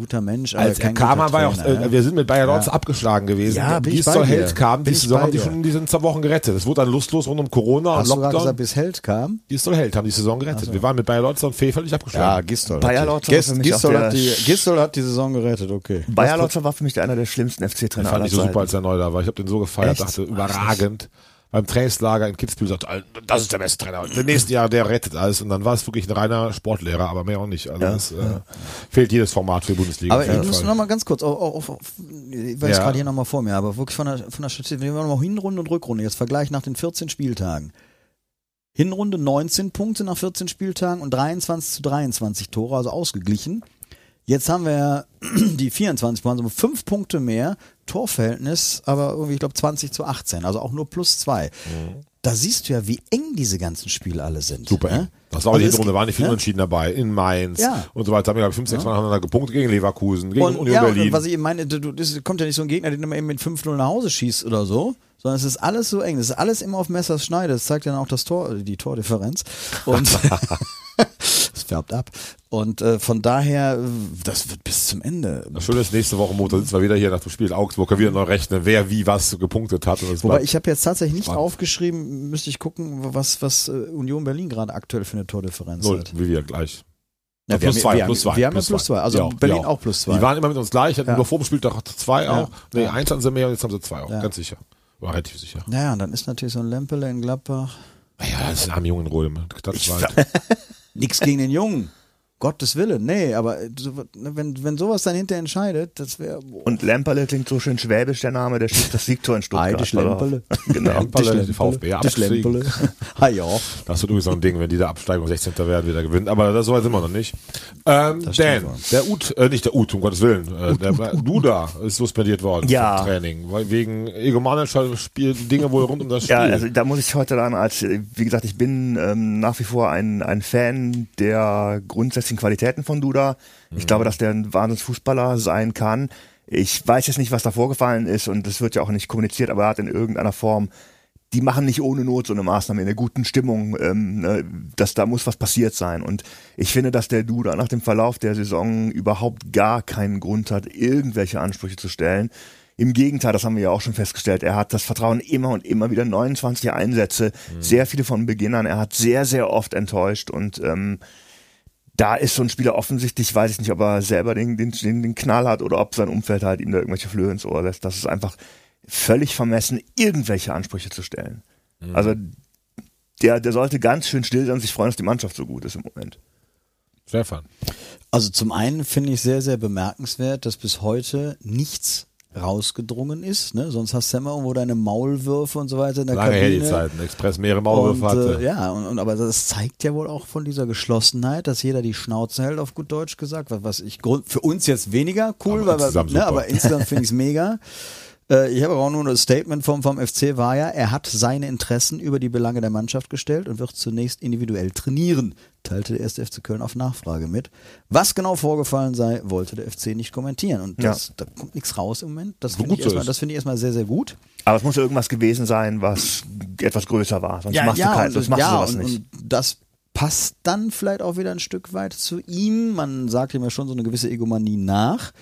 Guter Mensch, aber Als er kam, guter war ja auch, äh, ja. wir sind mit Bayer Lorz Ja. abgeschlagen gewesen. Ja, bei dir. Held kam, Bin die Saison haben die schon in diesen zwei Wochen gerettet. Es wurde dann lustlos rund um Corona Hast und du Lockdown. gesagt, bis Held kam? Gistol Held haben die Saison gerettet. Wir waren mit Bayer Lorz und Fee völlig abgeschlagen. Gistol. Bayer hat die- Lorz Gistol, hat die, Gistol hat die Saison gerettet, okay. Bayer Lotzer war für mich einer der schlimmsten Ich FC-Trainer fand aller ich so super, als er neu da war. Ich habe den so gefeiert, dachte, überragend. Beim Trainingslager in Kitzbühel "Alter, das ist der beste Trainer. Der nächsten Jahr, der rettet alles. Und dann war es wirklich ein reiner Sportlehrer, aber mehr auch nicht. Also Ja, es, äh, fehlt jedes Format für die Bundesliga. Aber ich muss Fall. noch mal ganz kurz, auf, auf, auf, ich weiß Ja. gerade hier noch mal vor mir, aber wirklich von der, von der Statistik, wenn wir mal Hinrunde und Rückrunde, jetzt Vergleich nach den 14 Spieltagen. Hinrunde 19 Punkte nach 14 Spieltagen und 23 zu 23 Tore, also ausgeglichen. Jetzt haben wir (clears throat) die 24 Punkte, also fünf Punkte mehr, Torverhältnis, aber irgendwie, ich glaube, 20 zu 18, also auch nur plus zwei. Da siehst du ja, wie eng diese ganzen Spiele alle sind. Super. ne? Das war auch die Also es- Hinrunde, waren nicht viel ne? Unentschieden dabei. In Mainz Ja. und so weiter. Haben wir, glaube ich, fünf, sechs Mal nacheinander gepunktet gegen Leverkusen, gegen Und, Union ja, Berlin. und was ich eben meine, du, das kommt ja nicht so ein Gegner, den du mal eben mit 5-0 nach Hause schießt oder so, sondern es ist alles so eng. Es ist alles immer auf Messers Schneide. Das zeigt ja dann auch das Tor, die Tordifferenz. Und (laughs) färbt ab. Und äh, von daher, das wird bis zum Ende. das Schöne ist, nächste Woche Montag sitzen wir wieder hier nach dem Spiel Augsburg, können wieder neu rechnen, wer wie was gepunktet hat. Wobei ich habe jetzt tatsächlich nicht Spannend. aufgeschrieben, müsste ich gucken, was, was äh, Union Berlin gerade aktuell für eine Tordifferenz Null, hat. wie wir gleich. Ja, plus wir zwei, haben, wir plus haben, zwei, Wir haben plus ja plus zwei. zwei. Also Ja, Berlin ja. auch plus zwei. Die waren immer mit uns gleich, hatten Ja. nur vor dem Spieltag zwei Ja. auch. Nee, Ja. eins hatten sie mehr und jetzt haben sie zwei auch, ganz sicher. War relativ sicher. naja, und dann ist natürlich so ein Lempele in Gladbach. Ja, das ist ein armer Junge in Rode. Nix gegen den Jungen. Gottes Willen, nee, aber äh, so- wenn, wenn sowas dann hinter entscheidet, das wäre. Und Lemperle klingt so schön schwäbisch, der Name, der schießt das Siegtor in Stuttgart. Ei, die Schlempele. (laughs) Genau. Lemperle, die VfB. Schlempele. (laughs) ah ja. Das wird übrigens so ein Ding, wenn die da absteigen und 16. werden, wieder gewinnen. Aber das so weit sind wir noch nicht. Ähm, Dan, der Ut, äh, nicht der Ut, um Gottes Willen, äh, der Duda ist suspendiert worden Ja. vom Training, weil wegen egomanischer Spiel, Dinge wohl rund um das Spiel. Ja, also da muss ich heute dann als, äh, wie gesagt, ich bin ähm, nach wie vor ein, ein Fan der grundsätzlichen Qualitäten von Duda. Ich glaube, dass der ein Wahnsinnsfußballer sein kann. Ich weiß jetzt nicht, was da vorgefallen ist und das wird ja auch nicht kommuniziert, aber er hat in irgendeiner Form, die machen nicht ohne Not so eine Maßnahme in einer guten Stimmung, ähm, ne, dass da muss was passiert sein. Und ich finde, dass der Duda nach dem Verlauf der Saison überhaupt gar keinen Grund hat, irgendwelche Ansprüche zu stellen. Im Gegenteil, das haben wir ja auch schon festgestellt. Er hat das Vertrauen immer und immer wieder 29 Einsätze, sehr viele von Beginn an. Er hat sehr, sehr oft enttäuscht und ähm, da ist so ein Spieler offensichtlich, weiß ich nicht, ob er selber den, den, den, Knall hat oder ob sein Umfeld halt ihm da irgendwelche Flöhe ins Ohr lässt. Das ist einfach völlig vermessen, irgendwelche Ansprüche zu stellen. Also der, der sollte ganz schön still sein und sich freuen, dass die Mannschaft so gut ist im Moment. Stefan. Also zum einen finde ich sehr, sehr bemerkenswert, dass bis heute nichts rausgedrungen ist. Ne? Sonst hast du ja immer irgendwo deine Maulwürfe und so weiter in der Lange her die Kabine. Zeiten. Express mehrere Maulwürfe und, hatte. äh, ja, und, und aber das zeigt ja wohl auch von dieser Geschlossenheit, dass jeder die Schnauze hält, auf gut Deutsch gesagt, was, was ich grund, für uns jetzt weniger cool, Aber weil insgesamt ne, aber insgesamt finde ich es (laughs) mega. Äh, Ich habe aber auch nur ein Statement vom, vom FC war ja, er hat seine Interessen über die Belange der Mannschaft gestellt und wird zunächst individuell trainieren, teilte der erste FC Köln auf Nachfrage mit. Was genau vorgefallen sei, wollte der FC nicht kommentieren. Und das, da kommt nichts raus im Moment. Das finde ich, so erstmal- das finde ich erstmal sehr, sehr gut. Aber es muss irgendwas gewesen sein, was etwas größer war. Sonst machst du, kein, sonst machst ja, du sowas und, nicht. und das passt dann vielleicht auch wieder ein Stück weit zu ihm. Man sagt ihm ja schon so eine gewisse Egomanie nach.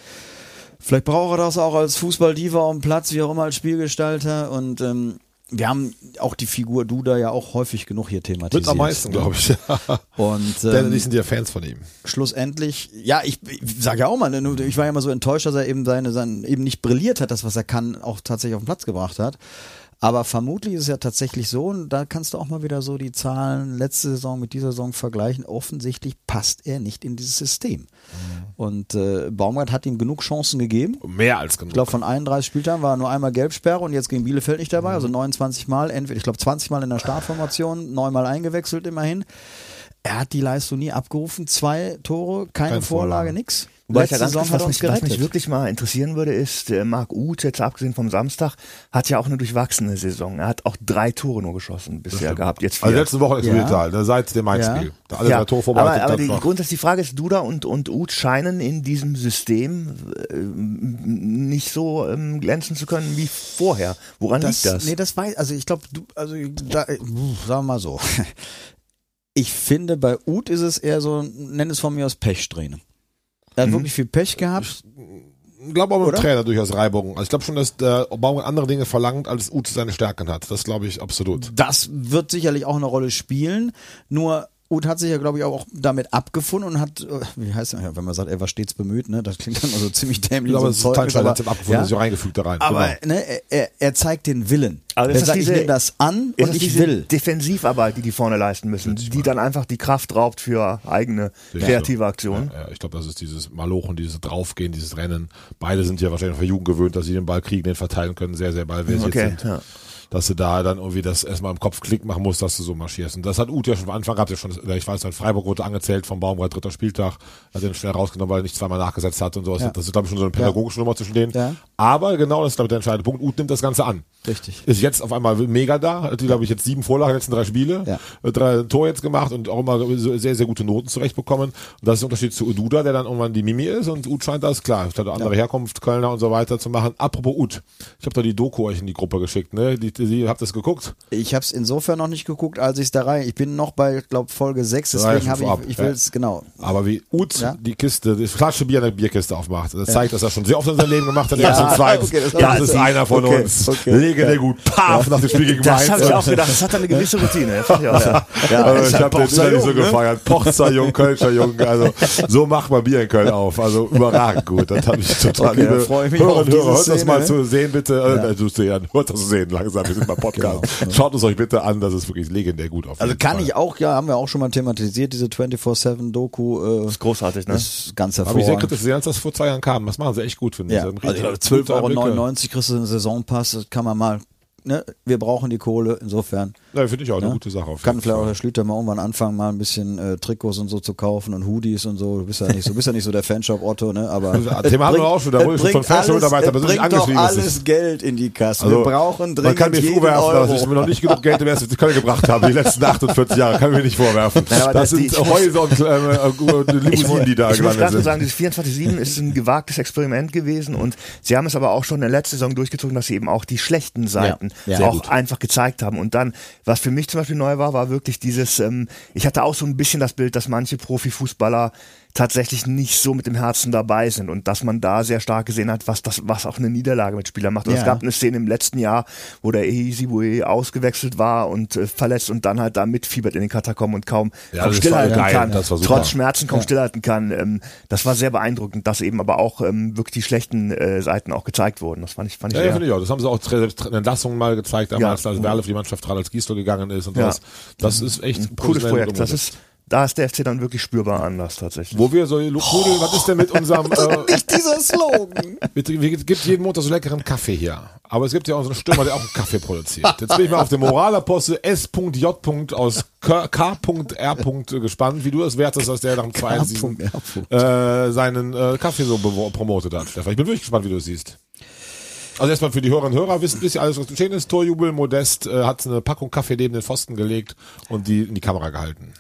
Vielleicht braucht er das auch als Fußballdiva am Platz, wie auch immer als Spielgestalter. Und ähm, wir haben auch die Figur Duda ja auch häufig genug hier thematisiert. Mit am meisten, glaube ich. Und (laughs) Denn ähm, die sind ja Fans von ihm. schlussendlich, ja, ich, ich sage ja auch mal, ne, ich war ja immer so enttäuscht, dass er eben seine, sein, eben nicht brilliert hat, das, was er kann, auch tatsächlich auf den Platz gebracht hat. Aber vermutlich ist es ja tatsächlich so, und da kannst du auch mal wieder so die Zahlen letzte Saison mit dieser Saison vergleichen. Offensichtlich passt er nicht in dieses System. Und äh, Baumgart hat ihm genug Chancen gegeben. Mehr als genug. Ich glaube, von 31 Spieltagen war nur einmal Gelbsperre und jetzt gegen Bielefeld nicht dabei. Also 29 Mal, entweder, ich glaube 20 Mal in der Startformation, neunmal eingewechselt immerhin. Er hat die Leistung nie abgerufen. Zwei Tore, keine, Keine Vorlage, Vorlage. nix. Wobei ich Letzte ja ganz kurz, hat was mich, was mich wirklich mal interessieren würde, ist, äh, Marc Uth, jetzt abgesehen vom Samstag, hat ja auch eine durchwachsene Saison. Er hat auch drei Tore nur geschossen bisher gehabt. Jetzt vier. Also letzte Woche explodiert Ja. halt, ne, seit dem Mainz-Spiel. Ja. Da Alle drei Tore aber, vorbereitet. aber dann die noch. grundsätzliche Frage ist, Duda und, und Uth scheinen in diesem System äh, nicht so ähm, glänzen zu können wie vorher. Woran das, liegt das? Nee, das weiß, also ich glaube, du, also da, äh, sagen wir mal so. Ich finde, bei Uth ist es eher so, nenn es von mir aus Pechsträhne. Er hat wirklich viel Pech gehabt. Ich glaube auch mit dem Oder? Trainer durchaus Reibung. Also ich glaube schon, dass der Baumgart andere Dinge verlangt, als Uth seine Stärken hat. Das glaube ich absolut. Das wird sicherlich auch eine Rolle spielen. Nur Uth hat sich ja, glaube ich, auch damit abgefunden und hat, äh, wie heißt er, ja, wenn man sagt, er war stets bemüht, ne? Das klingt dann also ziemlich dämlich. Ich glaube, so ist Zeugnis, Teil aber- hat abgefunden, ja? sich auch reingefügt da rein. Aber Genau. ne, er- er, zeigt den Willen. Aber er ist das sagt, ich diese- nehme das an ist und das ich diese will. Defensivarbeit, die die vorne leisten müssen, die dann einfach die Kraft raubt für eigene Sicher kreative. Aktionen. Ja, ja, ich glaube, das ist dieses Malochen, dieses Draufgehen, dieses Rennen. Beide sind ja wahrscheinlich von Jugend gewöhnt, dass sie den Ball kriegen, den verteilen können, sehr, sehr ballversiert Okay, sind. ja. Dass du da dann irgendwie das erstmal im Kopf Klick machen musst, dass du so marschierst. Und das hat Uth ja schon von Anfang gehabt, ja schon, ich weiß, in Freiburg wurde angezählt vom Baumgart, dritter Spieltag, hat den schnell rausgenommen, weil er nicht zweimal nachgesetzt hat und sowas. Ja. Das ist, glaube ich, schon so eine pädagogische Nummer zwischen denen. Ja. Aber genau, das ist, glaube ich, der entscheidende Punkt. Uth nimmt das Ganze an. Richtig. Ist jetzt auf einmal mega da, hat, glaube ich, jetzt sieben Vorlagen, letzten drei Spiele, Ja. äh, drei Tore jetzt gemacht und auch immer sehr, sehr gute Noten zurechtbekommen. Und das ist der Unterschied zu Ududa, der dann irgendwann die Mimi ist und Ud scheint das, klar, hat eine andere Herkunft, Kölner und so weiter zu machen. Apropos Ud, ich habe da die Doku euch in die Gruppe geschickt, ne? Die, die, habt ihr das geguckt? Ich habe es insofern noch nicht geguckt, als ich es da rein. Ich bin noch bei, glaube Folge 6, Ja, deswegen habe ich, ich ja. will es, genau. Aber wie Ja. die Kiste, die Flasche Bier in der Bierkiste aufmacht, das zeigt, dass er schon sehr oft in seinem Leben gemacht hat. Ja, Ja, zweit. okay, das das, ist einer von Okay, uns. okay. Legendär gut. Paf, nach dem Spiel gegen Das habe ich auch gedacht. Das hat eine (laughs) gewisse Routine. Auch, ja. Ja, also ich ja habe den Pochzer innerlich so ne? gefeiert. Pochzer Jung, Kölscher Jung. Also so macht man Bier in Köln auf. Also überragend gut. Das habe ich total Okay, liebe da freu ich mich Hörer Hörer. Hört das mal ne? zu sehen, bitte. Äh, du sehen, hört das zu sehen langsam. Wir sind beim Podcast. (laughs) Schaut es euch bitte an. Das ist wirklich legendär gut auf Also kann ich auch, ja, haben wir auch schon mal thematisiert, diese 24-7-Doku. Äh, Das ist großartig, ne? ist ganz Habe ich sehr hervorragend. kritisch gesehen, als das vor zwei Jahren kam. Das machen sie echt gut, finde ich. Ja, also ich glaube, 12,99 Blicke. Euro kriegst du einen Saisonpass, das kann man mal, ne, wir brauchen die Kohle, insofern. Ja, finde ich auch eine ne? gute Sache. Auf Kann vielleicht auch der Schlüter mal irgendwann anfangen, mal ein bisschen äh, Trikots und so zu kaufen und Hoodies und so. Du bist ja nicht so, bist ja nicht so der Fanshop Otto, ne? Aber (laughs) Thema haben wir auch schon, da wurde ich von Fanshop-Mitarbeitern alles- persönlich doch angeschrieben, dass alles es- Geld in die Kasse. Also, wir brauchen dringend Man kann mir vorwerfen, Euro. dass ich mir noch nicht genug Geld im ersten Köln gebracht habe, die letzten 48 Jahre. Kann mir nicht vorwerfen. Aber das das- sind die- muss- Häuser und äh, (laughs) äh, Limousinen, die da ich muss gelandet gerade sind. sagen, dieses 24-7 ist ein gewagtes Experiment gewesen und sie haben es aber auch schon in der letzten Saison durchgezogen, dass sie eben auch die schlechten Seiten Ja, auch gut. einfach gezeigt haben. Und dann, was für mich zum Beispiel neu war, war wirklich dieses, ähm, ich hatte auch so ein bisschen das Bild, dass manche Profifußballer tatsächlich nicht so mit dem Herzen dabei sind und dass man da sehr stark gesehen hat, was das, was auch eine Niederlage mit Spielern macht. Und Ja. es gab eine Szene im letzten Jahr, wo der Ehizibue ausgewechselt war und äh, verletzt und dann halt da mitfiebert in den Katakomben und kaum, Ja, kaum stillhalten kann. Das war. Trotz Schmerzen kaum stillhalten kann. Ähm, das war sehr beeindruckend, dass eben aber auch ähm, wirklich die schlechten äh, Seiten auch gezeigt wurden. Das fand ich, fand ich Ja, ja ich auch. Das haben sie auch selbst Entlassungen mal gezeigt, damals, Ja. als Werle für die Mannschaft trat, als Giesler gegangen ist und Ja. das. Das ist echt Cooles professionell Projekt. Das ist da ist der FC dann wirklich spürbar anders tatsächlich. Wo wir so, Lukudel, was ist denn mit unserem, (laughs) äh, Nicht dieser Slogan. mit, wir gibt jeden Montag so leckeren Kaffee hier. Aber es gibt ja auch so einen Stürmer, der auch einen Kaffee produziert. (laughs) Jetzt bin ich mal auf den Moralapostel S.J. aus K- K.R. gespannt, wie du es wertest, dass der nach dem zweiten Season äh, seinen äh, Kaffee so promotet hat, Stefan. Ich bin wirklich gespannt, wie du es siehst. Also erstmal für die Hörerinnen und Hörer wissen wisst ihr alles, was geschehen ist. Torjubel, Modest äh, hat eine Packung Kaffee neben den Pfosten gelegt und die in die Kamera gehalten.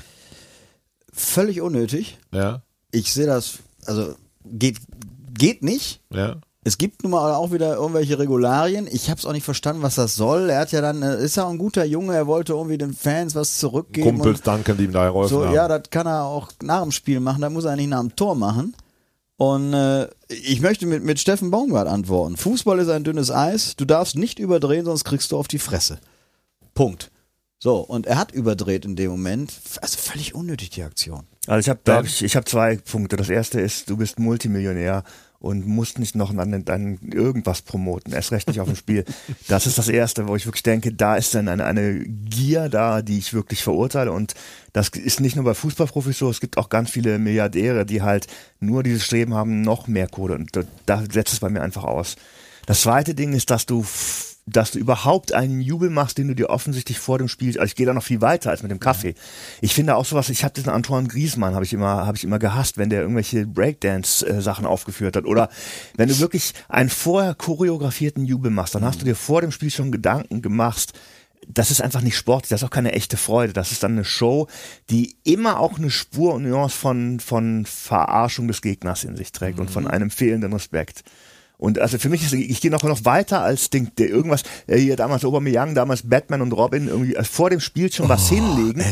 Völlig unnötig. Ja, Ich sehe das, also geht, geht nicht. ja. Es gibt nun mal auch wieder irgendwelche Regularien. Ich habe es auch nicht verstanden, was das soll. Er hat ja dann, ist ja ein guter Junge, er wollte irgendwie den Fans was zurückgeben. Kumpels danken, die ihm da geholfen so, haben. ja, das kann er auch nach dem Spiel machen, da muss er nicht nach dem Tor machen. Und äh, ich möchte mit, mit Steffen Baumgart antworten. Fußball ist ein dünnes Eis, du darfst nicht überdrehen, sonst kriegst du auf die Fresse. Punkt. So, und er hat überdreht in dem Moment. Also völlig unnötig, die Aktion. Also ich habe da ich, ich habe zwei Punkte. Das erste ist, du bist Multimillionär und musst nicht noch an dein irgendwas promoten, erst recht nicht auf dem Spiel. (laughs) Das ist das erste, wo ich wirklich denke, da ist dann eine, eine Gier da, die ich wirklich verurteile und das ist nicht nur bei Fußballprofis so, es gibt auch ganz viele Milliardäre, die halt nur dieses Streben haben, noch mehr Kohle und da, da setzt es bei mir einfach aus. Das zweite Ding ist, dass du dass du überhaupt einen Jubel machst, den du dir offensichtlich vor dem Spiel, also ich gehe da noch viel weiter als mit dem Kaffee. Ich finde auch sowas, ich habe diesen Antoine Griezmann, habe ich immer, habe ich immer gehasst, wenn der irgendwelche Breakdance-Sachen aufgeführt hat. Oder wenn du wirklich einen vorher choreografierten Jubel machst, dann hast du dir vor dem Spiel schon Gedanken gemacht, das ist einfach nicht sportlich, das ist auch keine echte Freude. Das ist dann eine Show, die immer auch eine Spur und Nuance von, von Verarschung des Gegners in sich trägt und von einem fehlenden Respekt. Und also für mich ist, ich gehe noch, noch weiter als Ding, der irgendwas, äh, hier damals Aubameyang, damals Batman und Robin irgendwie äh, vor dem Spiel schon was hinlegen.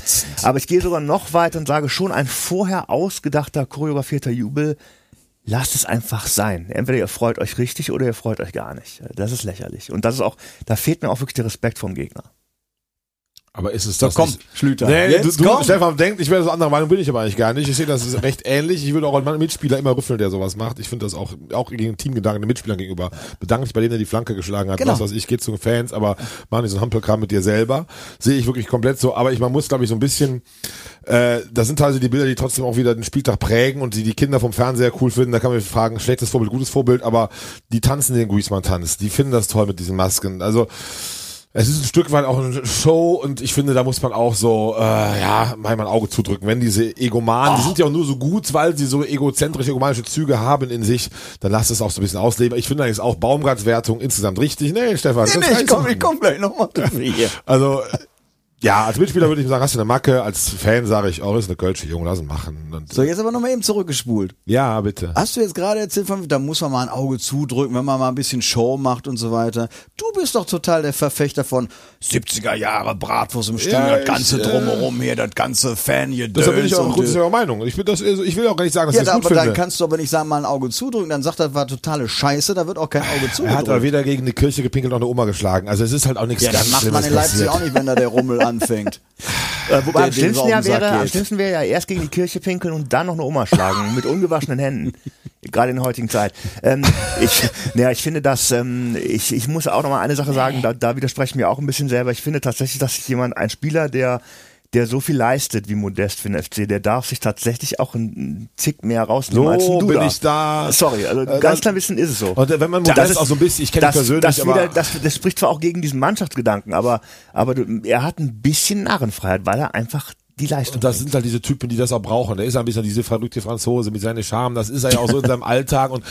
Aber ich gehe sogar noch weiter und sage schon ein vorher ausgedachter, choreografierter Jubel, lasst es einfach sein. Entweder ihr freut euch richtig oder ihr freut euch gar nicht. Das ist lächerlich. Und das ist auch, da fehlt mir auch wirklich der Respekt vom Gegner. Aber ist es So, das komm, nicht? Schlüter. Nee, Jetzt du, du. Stefan denkt, ich wäre so anderer Meinung, bin ich aber eigentlich gar nicht. Ich sehe, das ist recht ähnlich. Ich würde auch einen Mitspieler immer rüffeln, der sowas macht. Ich finde das auch, auch gegen Teamgedanken den Mitspielern gegenüber. Bedanke dich bei denen, der die Flanke geschlagen hat. Genau. Was weiß ich, geht zu den Fans, aber mach nicht so einen Hampelkram mit dir selber. Sehe ich wirklich komplett so. Aber ich, man muss, glaube ich, so ein bisschen, äh, das sind also die Bilder, die trotzdem auch wieder den Spieltag prägen und die die Kinder vom Fernseher cool finden. Da kann man fragen, schlechtes Vorbild, gutes Vorbild, aber die tanzen den Griezmann-Tanz. Die finden das toll mit diesen Masken. Also, es ist ein Stück weit auch eine Show und ich finde, da muss man auch so, äh, ja, mal ein Auge zudrücken. Wenn diese Egomanen, die sind ja auch nur so gut, weil sie so egozentrische, egomanische Züge haben in sich, dann lass es auch so ein bisschen ausleben. Ich finde eigentlich auch Baumgarts Wertung insgesamt richtig. Nee, Stefan, Nee, kann ich komm, ich komm gleich nochmal. Also, ja, als Mitspieler würde ich sagen, hast du eine Macke. Als Fan sage ich, oh, ist eine Kölsche Junge, lass ihn machen. Und, So, jetzt aber nochmal eben zurückgespult. ja, bitte. Hast du jetzt gerade erzählt, von, da muss man mal ein Auge zudrücken, wenn man mal ein bisschen Show macht und so weiter. Du bist doch total der Verfechter von 70er Jahre Bratwurst im Stadion, Ja, das ganze ich, äh, Drumherum hier, das ganze Fan hier. Deshalb bin ich auch grundsätzlich Meinung. Ich, bin das, also ich will auch gar nicht sagen, dass Ja, ich das da, gut aber finde. dann kannst du aber nicht sagen, mal ein Auge zudrücken, dann sagt er, war totale Scheiße, da wird auch kein Auge er hat aber weder gegen die Kirche gepinkelt noch eine Oma geschlagen. Also es ist halt auch nichts Ja, das ganz macht man in Leipzig passiert. auch nicht, wenn da der Rummel (laughs) anfängt. (laughs) Äh, wobei am schlimmsten, ja wäre, am schlimmsten wäre ja erst gegen die Kirche pinkeln und dann noch eine Oma schlagen mit ungewaschenen Händen. Gerade in der heutigen Zeit. Ähm, ich, naja, ich finde, dass ähm, ich, ich muss auch noch mal eine Sache sagen, da, da widerspreche ich mir auch ein bisschen selber. Ich finde tatsächlich, dass sich jemand, ein Spieler, der der so viel leistet wie Modest für den FC, der darf sich tatsächlich auch einen Tick mehr rausnehmen So als ein Duda. bin ich da. Sorry, also Äh, ganz das- klein bisschen ist es so. Und äh, wenn man Das Modest ist- auch so ein bisschen, ich kenne ihn das, persönlich, das, aber wieder, das, das spricht zwar auch gegen diesen Mannschaftsgedanken, aber, aber du- er hat ein bisschen Narrenfreiheit, weil er einfach die Leistung Und das sind halt diese Typen, die das auch brauchen. Der ist ein bisschen diese verrückte Franzose mit seinen Charme. Das ist er ja auch so in seinem (laughs) Alltag. Und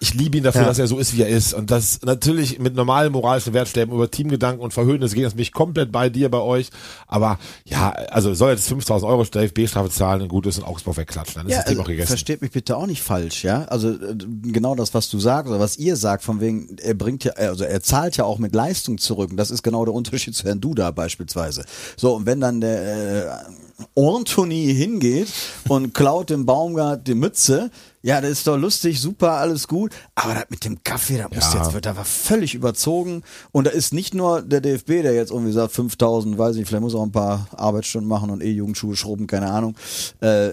ich liebe ihn dafür, Ja. dass er so ist, wie er ist. Und das natürlich mit normalen moralischen Wertstäben über Teamgedanken und Verhöhnen. Das bin ich komplett bei dir, bei euch. Aber ja, also soll jetzt 5000 Euro DFB-Strafe zahlen und gut ist in Augsburg wegklatschen. Dann ist das Thema auch gegessen. versteht mich bitte auch nicht falsch, ja. Also äh, genau das, was du sagst oder was ihr sagt, von wegen, er bringt ja, also er zahlt ja auch mit Leistung zurück. Und das ist genau der Unterschied zu Herrn Duda beispielsweise. So, und wenn dann der äh, Anthony hingeht und klaut dem Baumgart die Mütze, ja, das ist doch lustig, super, alles gut. Aber das mit dem Kaffee, da muss Ja. jetzt, wird da war völlig überzogen. Und da ist nicht nur der DFB, der jetzt irgendwie sagt, 5000, weiß ich nicht, vielleicht muss er auch ein paar Arbeitsstunden machen und E-Jugendschuhe schrubben, keine Ahnung. Äh,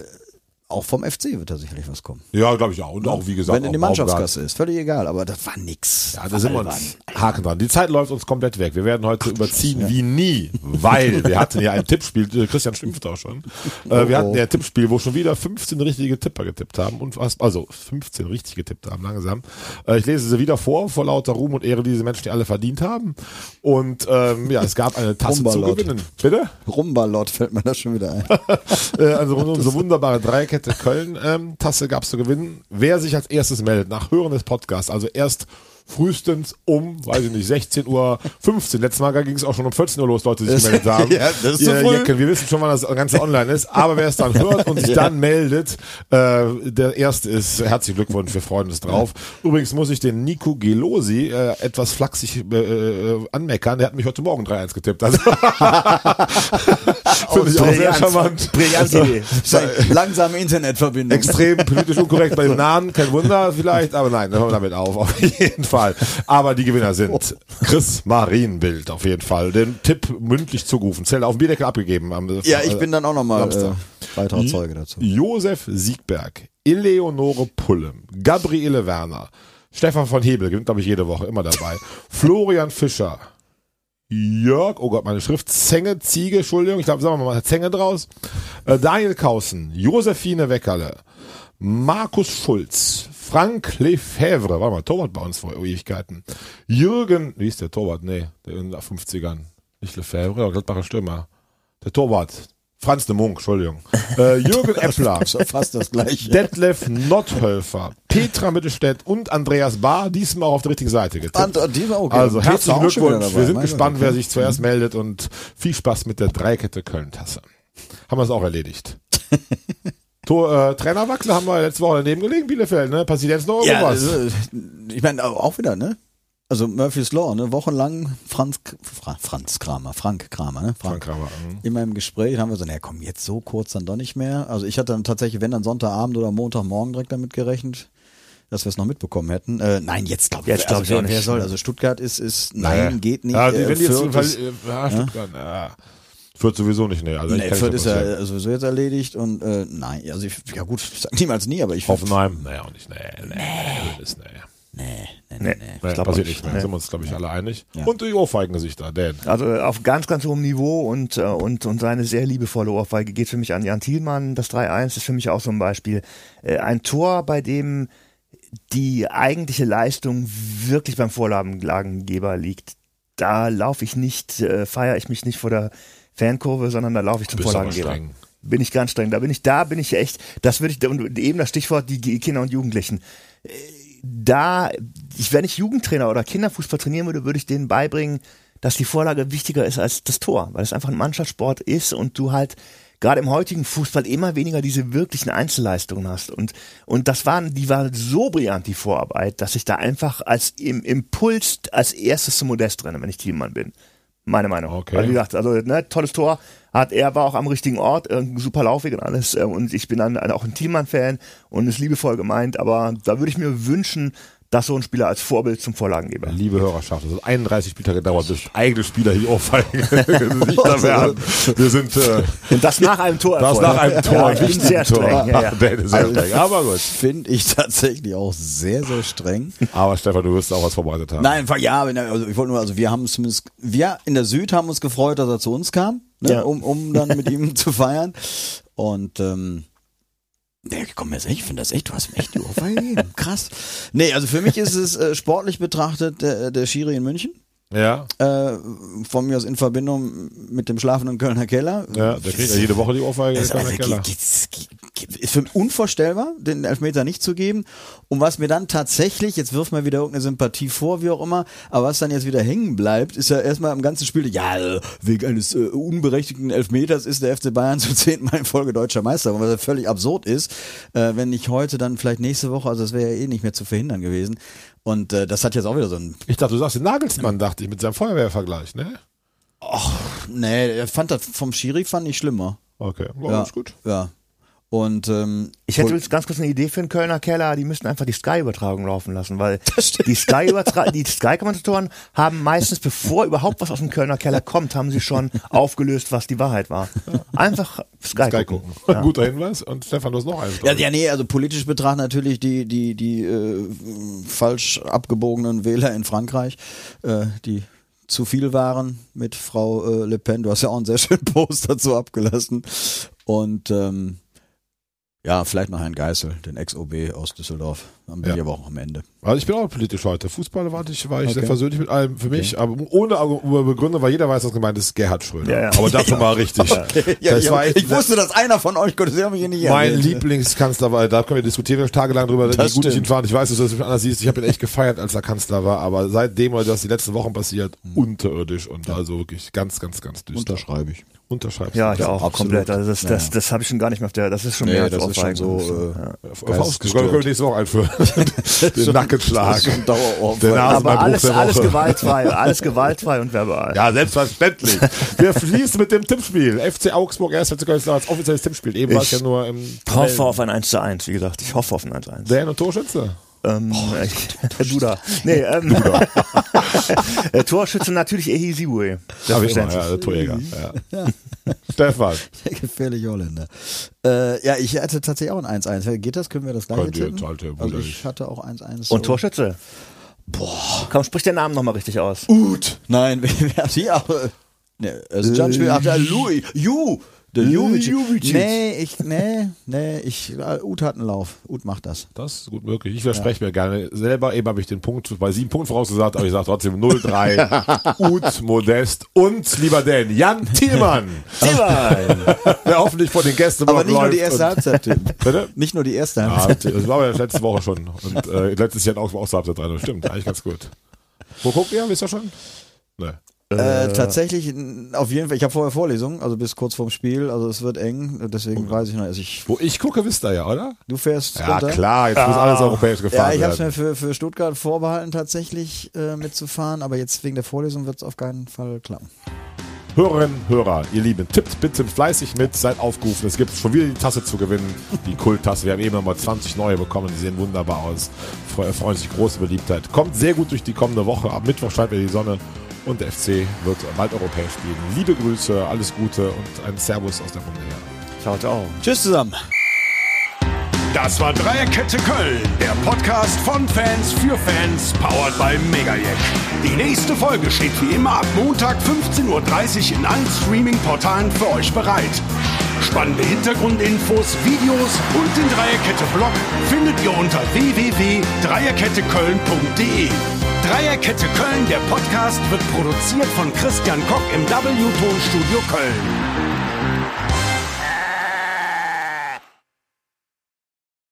auch vom FC wird da sicherlich was kommen. Ja, glaube ich auch. Und auch, wie gesagt, Wenn in die. Mannschaftskasse ist, völlig egal, aber das war nix. Ja, da sind wir uns Haken dran. Die Zeit läuft uns komplett weg. Wir werden heute überziehen wie nie, weil wir hatten ja ein Tippspiel, Christian schimpft auch schon. Äh, wir hatten ja ein Tippspiel, wo schon wieder 15 richtige Tipper getippt haben und was, also 15 richtig getippt haben, langsam. Äh, ich lese sie wieder vor, vor lauter Ruhm und Ehre, die diese Menschen, die alle verdient haben. Und ähm, ja, es gab eine Tasse zu gewinnen. Bitte? Rumbalott fällt mir das schon wieder ein. (laughs) Äh, also (laughs) unsere wunderbare Dreikette Köln ähm, Tasse gab's zu gewinnen. Wer sich als erstes meldet nach Hören des Podcasts, also erst frühestens um, weiß ich nicht, 16 Uhr 15. Letztes Mal ging es auch schon um 14 Uhr los, Leute, die sich gemeldet haben. (laughs) Ja, das ist Ihr früh. Jecken, wir wissen schon, wann das Ganze online ist, aber wer es dann (laughs) hört und sich Ja. dann meldet, äh, der erste ist, herzlichen Glückwunsch, wir freuen uns drauf. Übrigens muss ich den Nico Gelosi äh, etwas flachsig äh, äh, anmeckern, der hat mich heute Morgen 3-1 getippt. Also (laughs) Finde ich auch sehr Brillant. charmant. Brillante Idee. Langsame Internetverbindung. extrem politisch unkorrekt bei dem Namen, kein Wunder vielleicht, aber nein, dann hören wir damit auf, auf jeden Fall. Aber die Gewinner sind Chris Marienbild, auf jeden Fall. Den Tipp mündlich zugerufen, Zell auf dem Bierdeckel abgegeben. Am, Ja, ich bin dann auch nochmal äh, weiterer Zeuge dazu. Josef Siegberg, Eleonore Pullem, Gabriele Werner, Stefan von Hebel, gewinnt glaube ich jede Woche, immer dabei, (laughs) Florian Fischer, Jörg, oh Gott, meine Schrift, Zenge, Ziege, Entschuldigung, ich glaube, sagen wir mal Zenge draus, äh, Daniel Kausen, Josephine Weckerle, Markus Schulz, Frank Lefebvre, warte mal, Torwart bei uns vor Ewigkeiten, Jürgen, wie ist der Torwart? Nee, der in den 50ern, nicht Lefebvre, aber Gladbacher Stürmer, der Torwart, Franz de Munk, Entschuldigung, äh, (laughs) Jürgen Eppler, fast das gleiche. Detlef Notthölfer, Petra Mittelstädt und Andreas Bahr, diesmal auch auf der richtigen Seite getippt. Und, die war okay. Also herzlichen Glückwunsch. Wir sind Mein gespannt, wer sich zuerst meldet und viel Spaß mit der Dreikette Köln-Tasse. Haben wir es auch erledigt. (laughs) Tor, äh, Trainerwachsel haben wir letzte Woche daneben gelegen, Bielefeld, ne? Passiert jetzt noch Ja, irgendwas? also, ich meine, auch wieder, ne? Also Murphy's Law, ne? Wochenlang Franz, Fra, Franz Kramer, Frank Kramer, ne? Frank Kramer, mhm. Immer im Gespräch haben wir so, naja, komm, jetzt so kurz dann doch nicht mehr. Also ich hatte dann tatsächlich, wenn dann Sonntagabend oder Montagmorgen direkt damit gerechnet, dass wir es noch mitbekommen hätten. Äh, nein, jetzt glaube ich, Jetzt glaub also, ich wer, auch nicht. wer soll? Also Stuttgart ist, ist, nein, geht nicht. Ja, die, Äh, jetzt Fürth Fall, ist- äh, ja, Stuttgart, ja. Fürth sowieso nicht, ne? Also ich Nee, Fürth ist ja sowieso jetzt erledigt und äh, nein, also ich, ja gut, ich sag niemals nie, aber ich Hoffenheim, nee, auch nicht, nee, nee, nee. Ist, nee. nee, nee, nee, Nee. nee. Nee, glaub passiert nicht. Nee. Sind wir uns, glaube ich, alle einig. Ja. Und die Ohrfeigengesichter, Dan. Also auf ganz, ganz hohem Niveau und, äh, und, und seine sehr liebevolle Ohrfeige geht für mich an Jan Thielmann. Das 3-1 ist für mich auch so ein Beispiel. Äh, ein Tor, bei dem die eigentliche Leistung wirklich beim Vorlagengeber liegt. Da laufe ich nicht, äh, feiere ich mich nicht vor der Fankurve, sondern da laufe ich zum Vorlagengeber. Bin ich ganz streng. Da bin ich, da bin ich echt, das würde ich, und eben das Stichwort, die Ki- Kinder und Jugendlichen. Äh, Da, ich, wenn ich Jugendtrainer oder Kinderfußball trainieren würde, würde ich denen beibringen, dass die Vorlage wichtiger ist als das Tor, weil es einfach ein Mannschaftssport ist und du halt gerade im heutigen Fußball immer weniger diese wirklichen Einzelleistungen hast. Und, und das waren, die war so brillant, die Vorarbeit, dass ich da einfach als im Impuls als erstes zum Modest renne, wenn ich Teammann bin. Meine Meinung. Okay. Weil, wie gesagt, also ne, tolles Tor. Hat er war auch am richtigen Ort, äh, super laufig und alles. Äh, und ich bin dann auch ein Teammann-Fan und ist liebevoll gemeint. Aber da würde ich mir wünschen, dass so ein Spieler als Vorbild zum Vorlagengeber. Liebe Hörerschaft, es hat 31 Spieltage gedauert, bis eigene Spieler hier (laughs) (laughs) werden. Wir sind äh, Und das nach einem Tor. das nach einem Tor, Ja, ein ich bin wichtigen sehr Tor. streng. Ja, ja. Sehr streng. Aber gut. Finde ich tatsächlich auch sehr, sehr streng. Aber Stefan, du wirst auch was vorbereitet haben. Nein, einfach ja, wenn er- also ich wollte nur, also wir haben zumindest, wir in der Süd haben uns gefreut, dass er zu uns kam, ne, Ja. um, um dann mit ihm (laughs) zu feiern. Und ähm, Nee, komm, jetzt echt, ich finde das echt, du hast mir echt die Ohrfeige gegeben. Krass. Nee, also für mich ist es äh, sportlich betrachtet der, der Schiri in München. Ja, Äh, von mir aus in Verbindung mit dem schlafenden Kölner Keller. ja, der kriegt ja jede Woche die Ohrfeige. Das der also, Keller. ist für mich unvorstellbar, den Elfmeter nicht zu geben. Und was mir dann tatsächlich, jetzt wirft mir wieder irgendeine Sympathie vor, wie auch immer, aber was dann jetzt wieder hängen bleibt, ist ja erstmal im ganzen Spiel, ja, wegen eines äh, unberechtigten Elfmeters ist der FC Bayern zum zehnten Mal in Folge deutscher Meister, was ja völlig absurd ist, äh, wenn nicht heute, dann vielleicht nächste Woche, also das wäre ja eh nicht mehr zu verhindern gewesen. Und äh, das hat jetzt auch wieder so ein, Ich dachte, du sagst den Nagelsmann, dachte ich, mit seinem Feuerwehrvergleich, ne? nee, er fand das vom Schiri fand ich schlimmer. Okay, ja, Ja, ist gut. Ja. Und ähm, Ich hätte jetzt ganz kurz eine Idee für einen Kölner Keller, die müssten einfach die Sky-Übertragung laufen lassen, weil (laughs) die Sky-Übertra die Sky-Kommentatoren haben meistens, bevor überhaupt was aus dem Kölner Keller kommt, haben sie schon aufgelöst, was die Wahrheit war. Einfach Sky, Sky gucken. gucken. (laughs) Guter Hinweis. Und Stefan, du hast noch eins. Ja, ja, nee, also politisch betrachtet natürlich die, die, die äh, falsch abgebogenen Wähler in Frankreich, äh, die zu viel waren mit Frau äh, Le Pen. Du hast ja auch einen sehr schönen Post dazu abgelassen. Und ähm, ja, vielleicht noch Herrn Geißel, den Ex-OB aus Düsseldorf. Dann bin Ja. ich aber auch am Ende. Also ich bin auch politisch heute. Fußball war ich, war ich sehr Okay. versöhnlich mit allem für mich, aber ohne Begründung, weil jeder weiß, was gemeint ist, Gerhard Schröder. Ja, ja. Aber dafür mal richtig. (laughs) das war echt ich wusste, dass einer von euch, Gott, Sie haben mich nicht mein erwähnt. Lieblingskanzler war, da können wir diskutieren tagelang drüber, wie Das gut ich ihn fand. Ich weiß, dass du das mich anders siehst. Ich habe ihn echt gefeiert, als er Kanzler war, aber seitdem, das die letzten Wochen passiert, unterirdisch und also wirklich ganz, ganz, ganz düster. Unterschreibe ich. Unterschreibst Ja, ich auch absolut. komplett. Also das, das, Ja. das habe ich schon gar nicht mehr auf der. Das ist schon Nee, mehr als das ist schon so, Das ist, äh, ja. Geistesgestört. können wir nächste Woche einführen. (laughs) Den Nackenschlag. Das ist schon ein Dauerohrfeige. Der Aber alles, der alles gewaltfrei, (laughs) alles gewaltfrei und verbal. Ja, selbstverständlich. Wir fließen mit dem Tippspiel. FC Augsburg, 1. FC Köln als offizielles Tippspiel. Eben war es ja nur im Ich hoffe auf ein 1 zu 1, wie gesagt. Ich hoffe auf ein 1 zu 1. Serien- und Torschütze. Ähm, ich, der (laughs) Duda. Nee, ähm, (laughs) äh, Torschütze natürlich Ehi Sibue. Hab ich immer, ja, der Torjäger. Ja. (laughs) Stefan. Der gefährliche Holländer. Äh, ja, ich hatte tatsächlich auch ein 1-1. Geht das? Können wir das ihr, tippen? Alter, Also ich hatte auch 1-1. Und Torschütze? Boah. Komm, sprich den Namen nochmal richtig aus. Ut. Nein, wer hat hier auch... Ne, also John spielt, ach, der Louis, Ju, der Juvicic. Juvicic. Nee, ich, nee, nee, ich, äh, Ut hat einen Lauf. Ut macht das. Das ist gut möglich. Ich verspreche mir gerne selber. Eben habe ich den Punkt bei sieben Punkten vorausgesagt, aber ich sage trotzdem 0-3. (laughs) Ut, Modest und lieber Dan, Jan Thielmann. (laughs) der (laughs) hoffentlich vor den Gästen Aber nicht nur die erste Halbzeit, Tim. Bitte? Nicht nur die erste Ja, Halbzeit. das war ja letzte Woche schon. Und äh, letztes Jahr auch auch zur Halbzeit dran. Das stimmt, eigentlich ganz gut. Wo guckt ihr? Wisst ihr schon? Ne. Äh, tatsächlich, n- auf jeden Fall. Ich habe vorher Vorlesungen, also bis kurz vorm Spiel. Also es wird eng. Deswegen weiß ich noch. Also ich, Wo ich gucke, wisst ihr ja, oder? du fährst Ja, runter. klar, jetzt muss alles europäisch Ja, gefahren ich habe es werden. mir für, für Stuttgart vorbehalten, tatsächlich äh, mitzufahren, aber jetzt wegen der Vorlesung wird es auf keinen Fall klappen. Hörerinnen, Hörer, ihr Lieben, tippt bitte fleißig mit, seid aufgerufen. Es gibt schon wieder die Tasse zu gewinnen, die (laughs) Kulttasse. Wir haben eben nochmal 20 neue bekommen, die sehen wunderbar aus. Fre- Freuen sich große Beliebtheit. Kommt sehr gut durch die kommende Woche. Am Mittwoch scheint wieder die Sonne und der FC wird bald europäisch spielen. Liebe Grüße, alles Gute und ein Servus aus der Runde her. Ciao, ciao. Tschüss zusammen. Das war Dreierkette Köln, der Podcast von Fans für Fans, powered by Megajack. Die nächste Folge steht wie immer ab Montag 15.30 Uhr in allen Streaming-Portalen für euch bereit. Spannende Hintergrundinfos, Videos und den Dreierkette-Blog findet ihr unter www.dreierketteköln.de. Dreierkette Köln, der Podcast, wird produziert von Christian Koch im W-Ton-Studio Köln.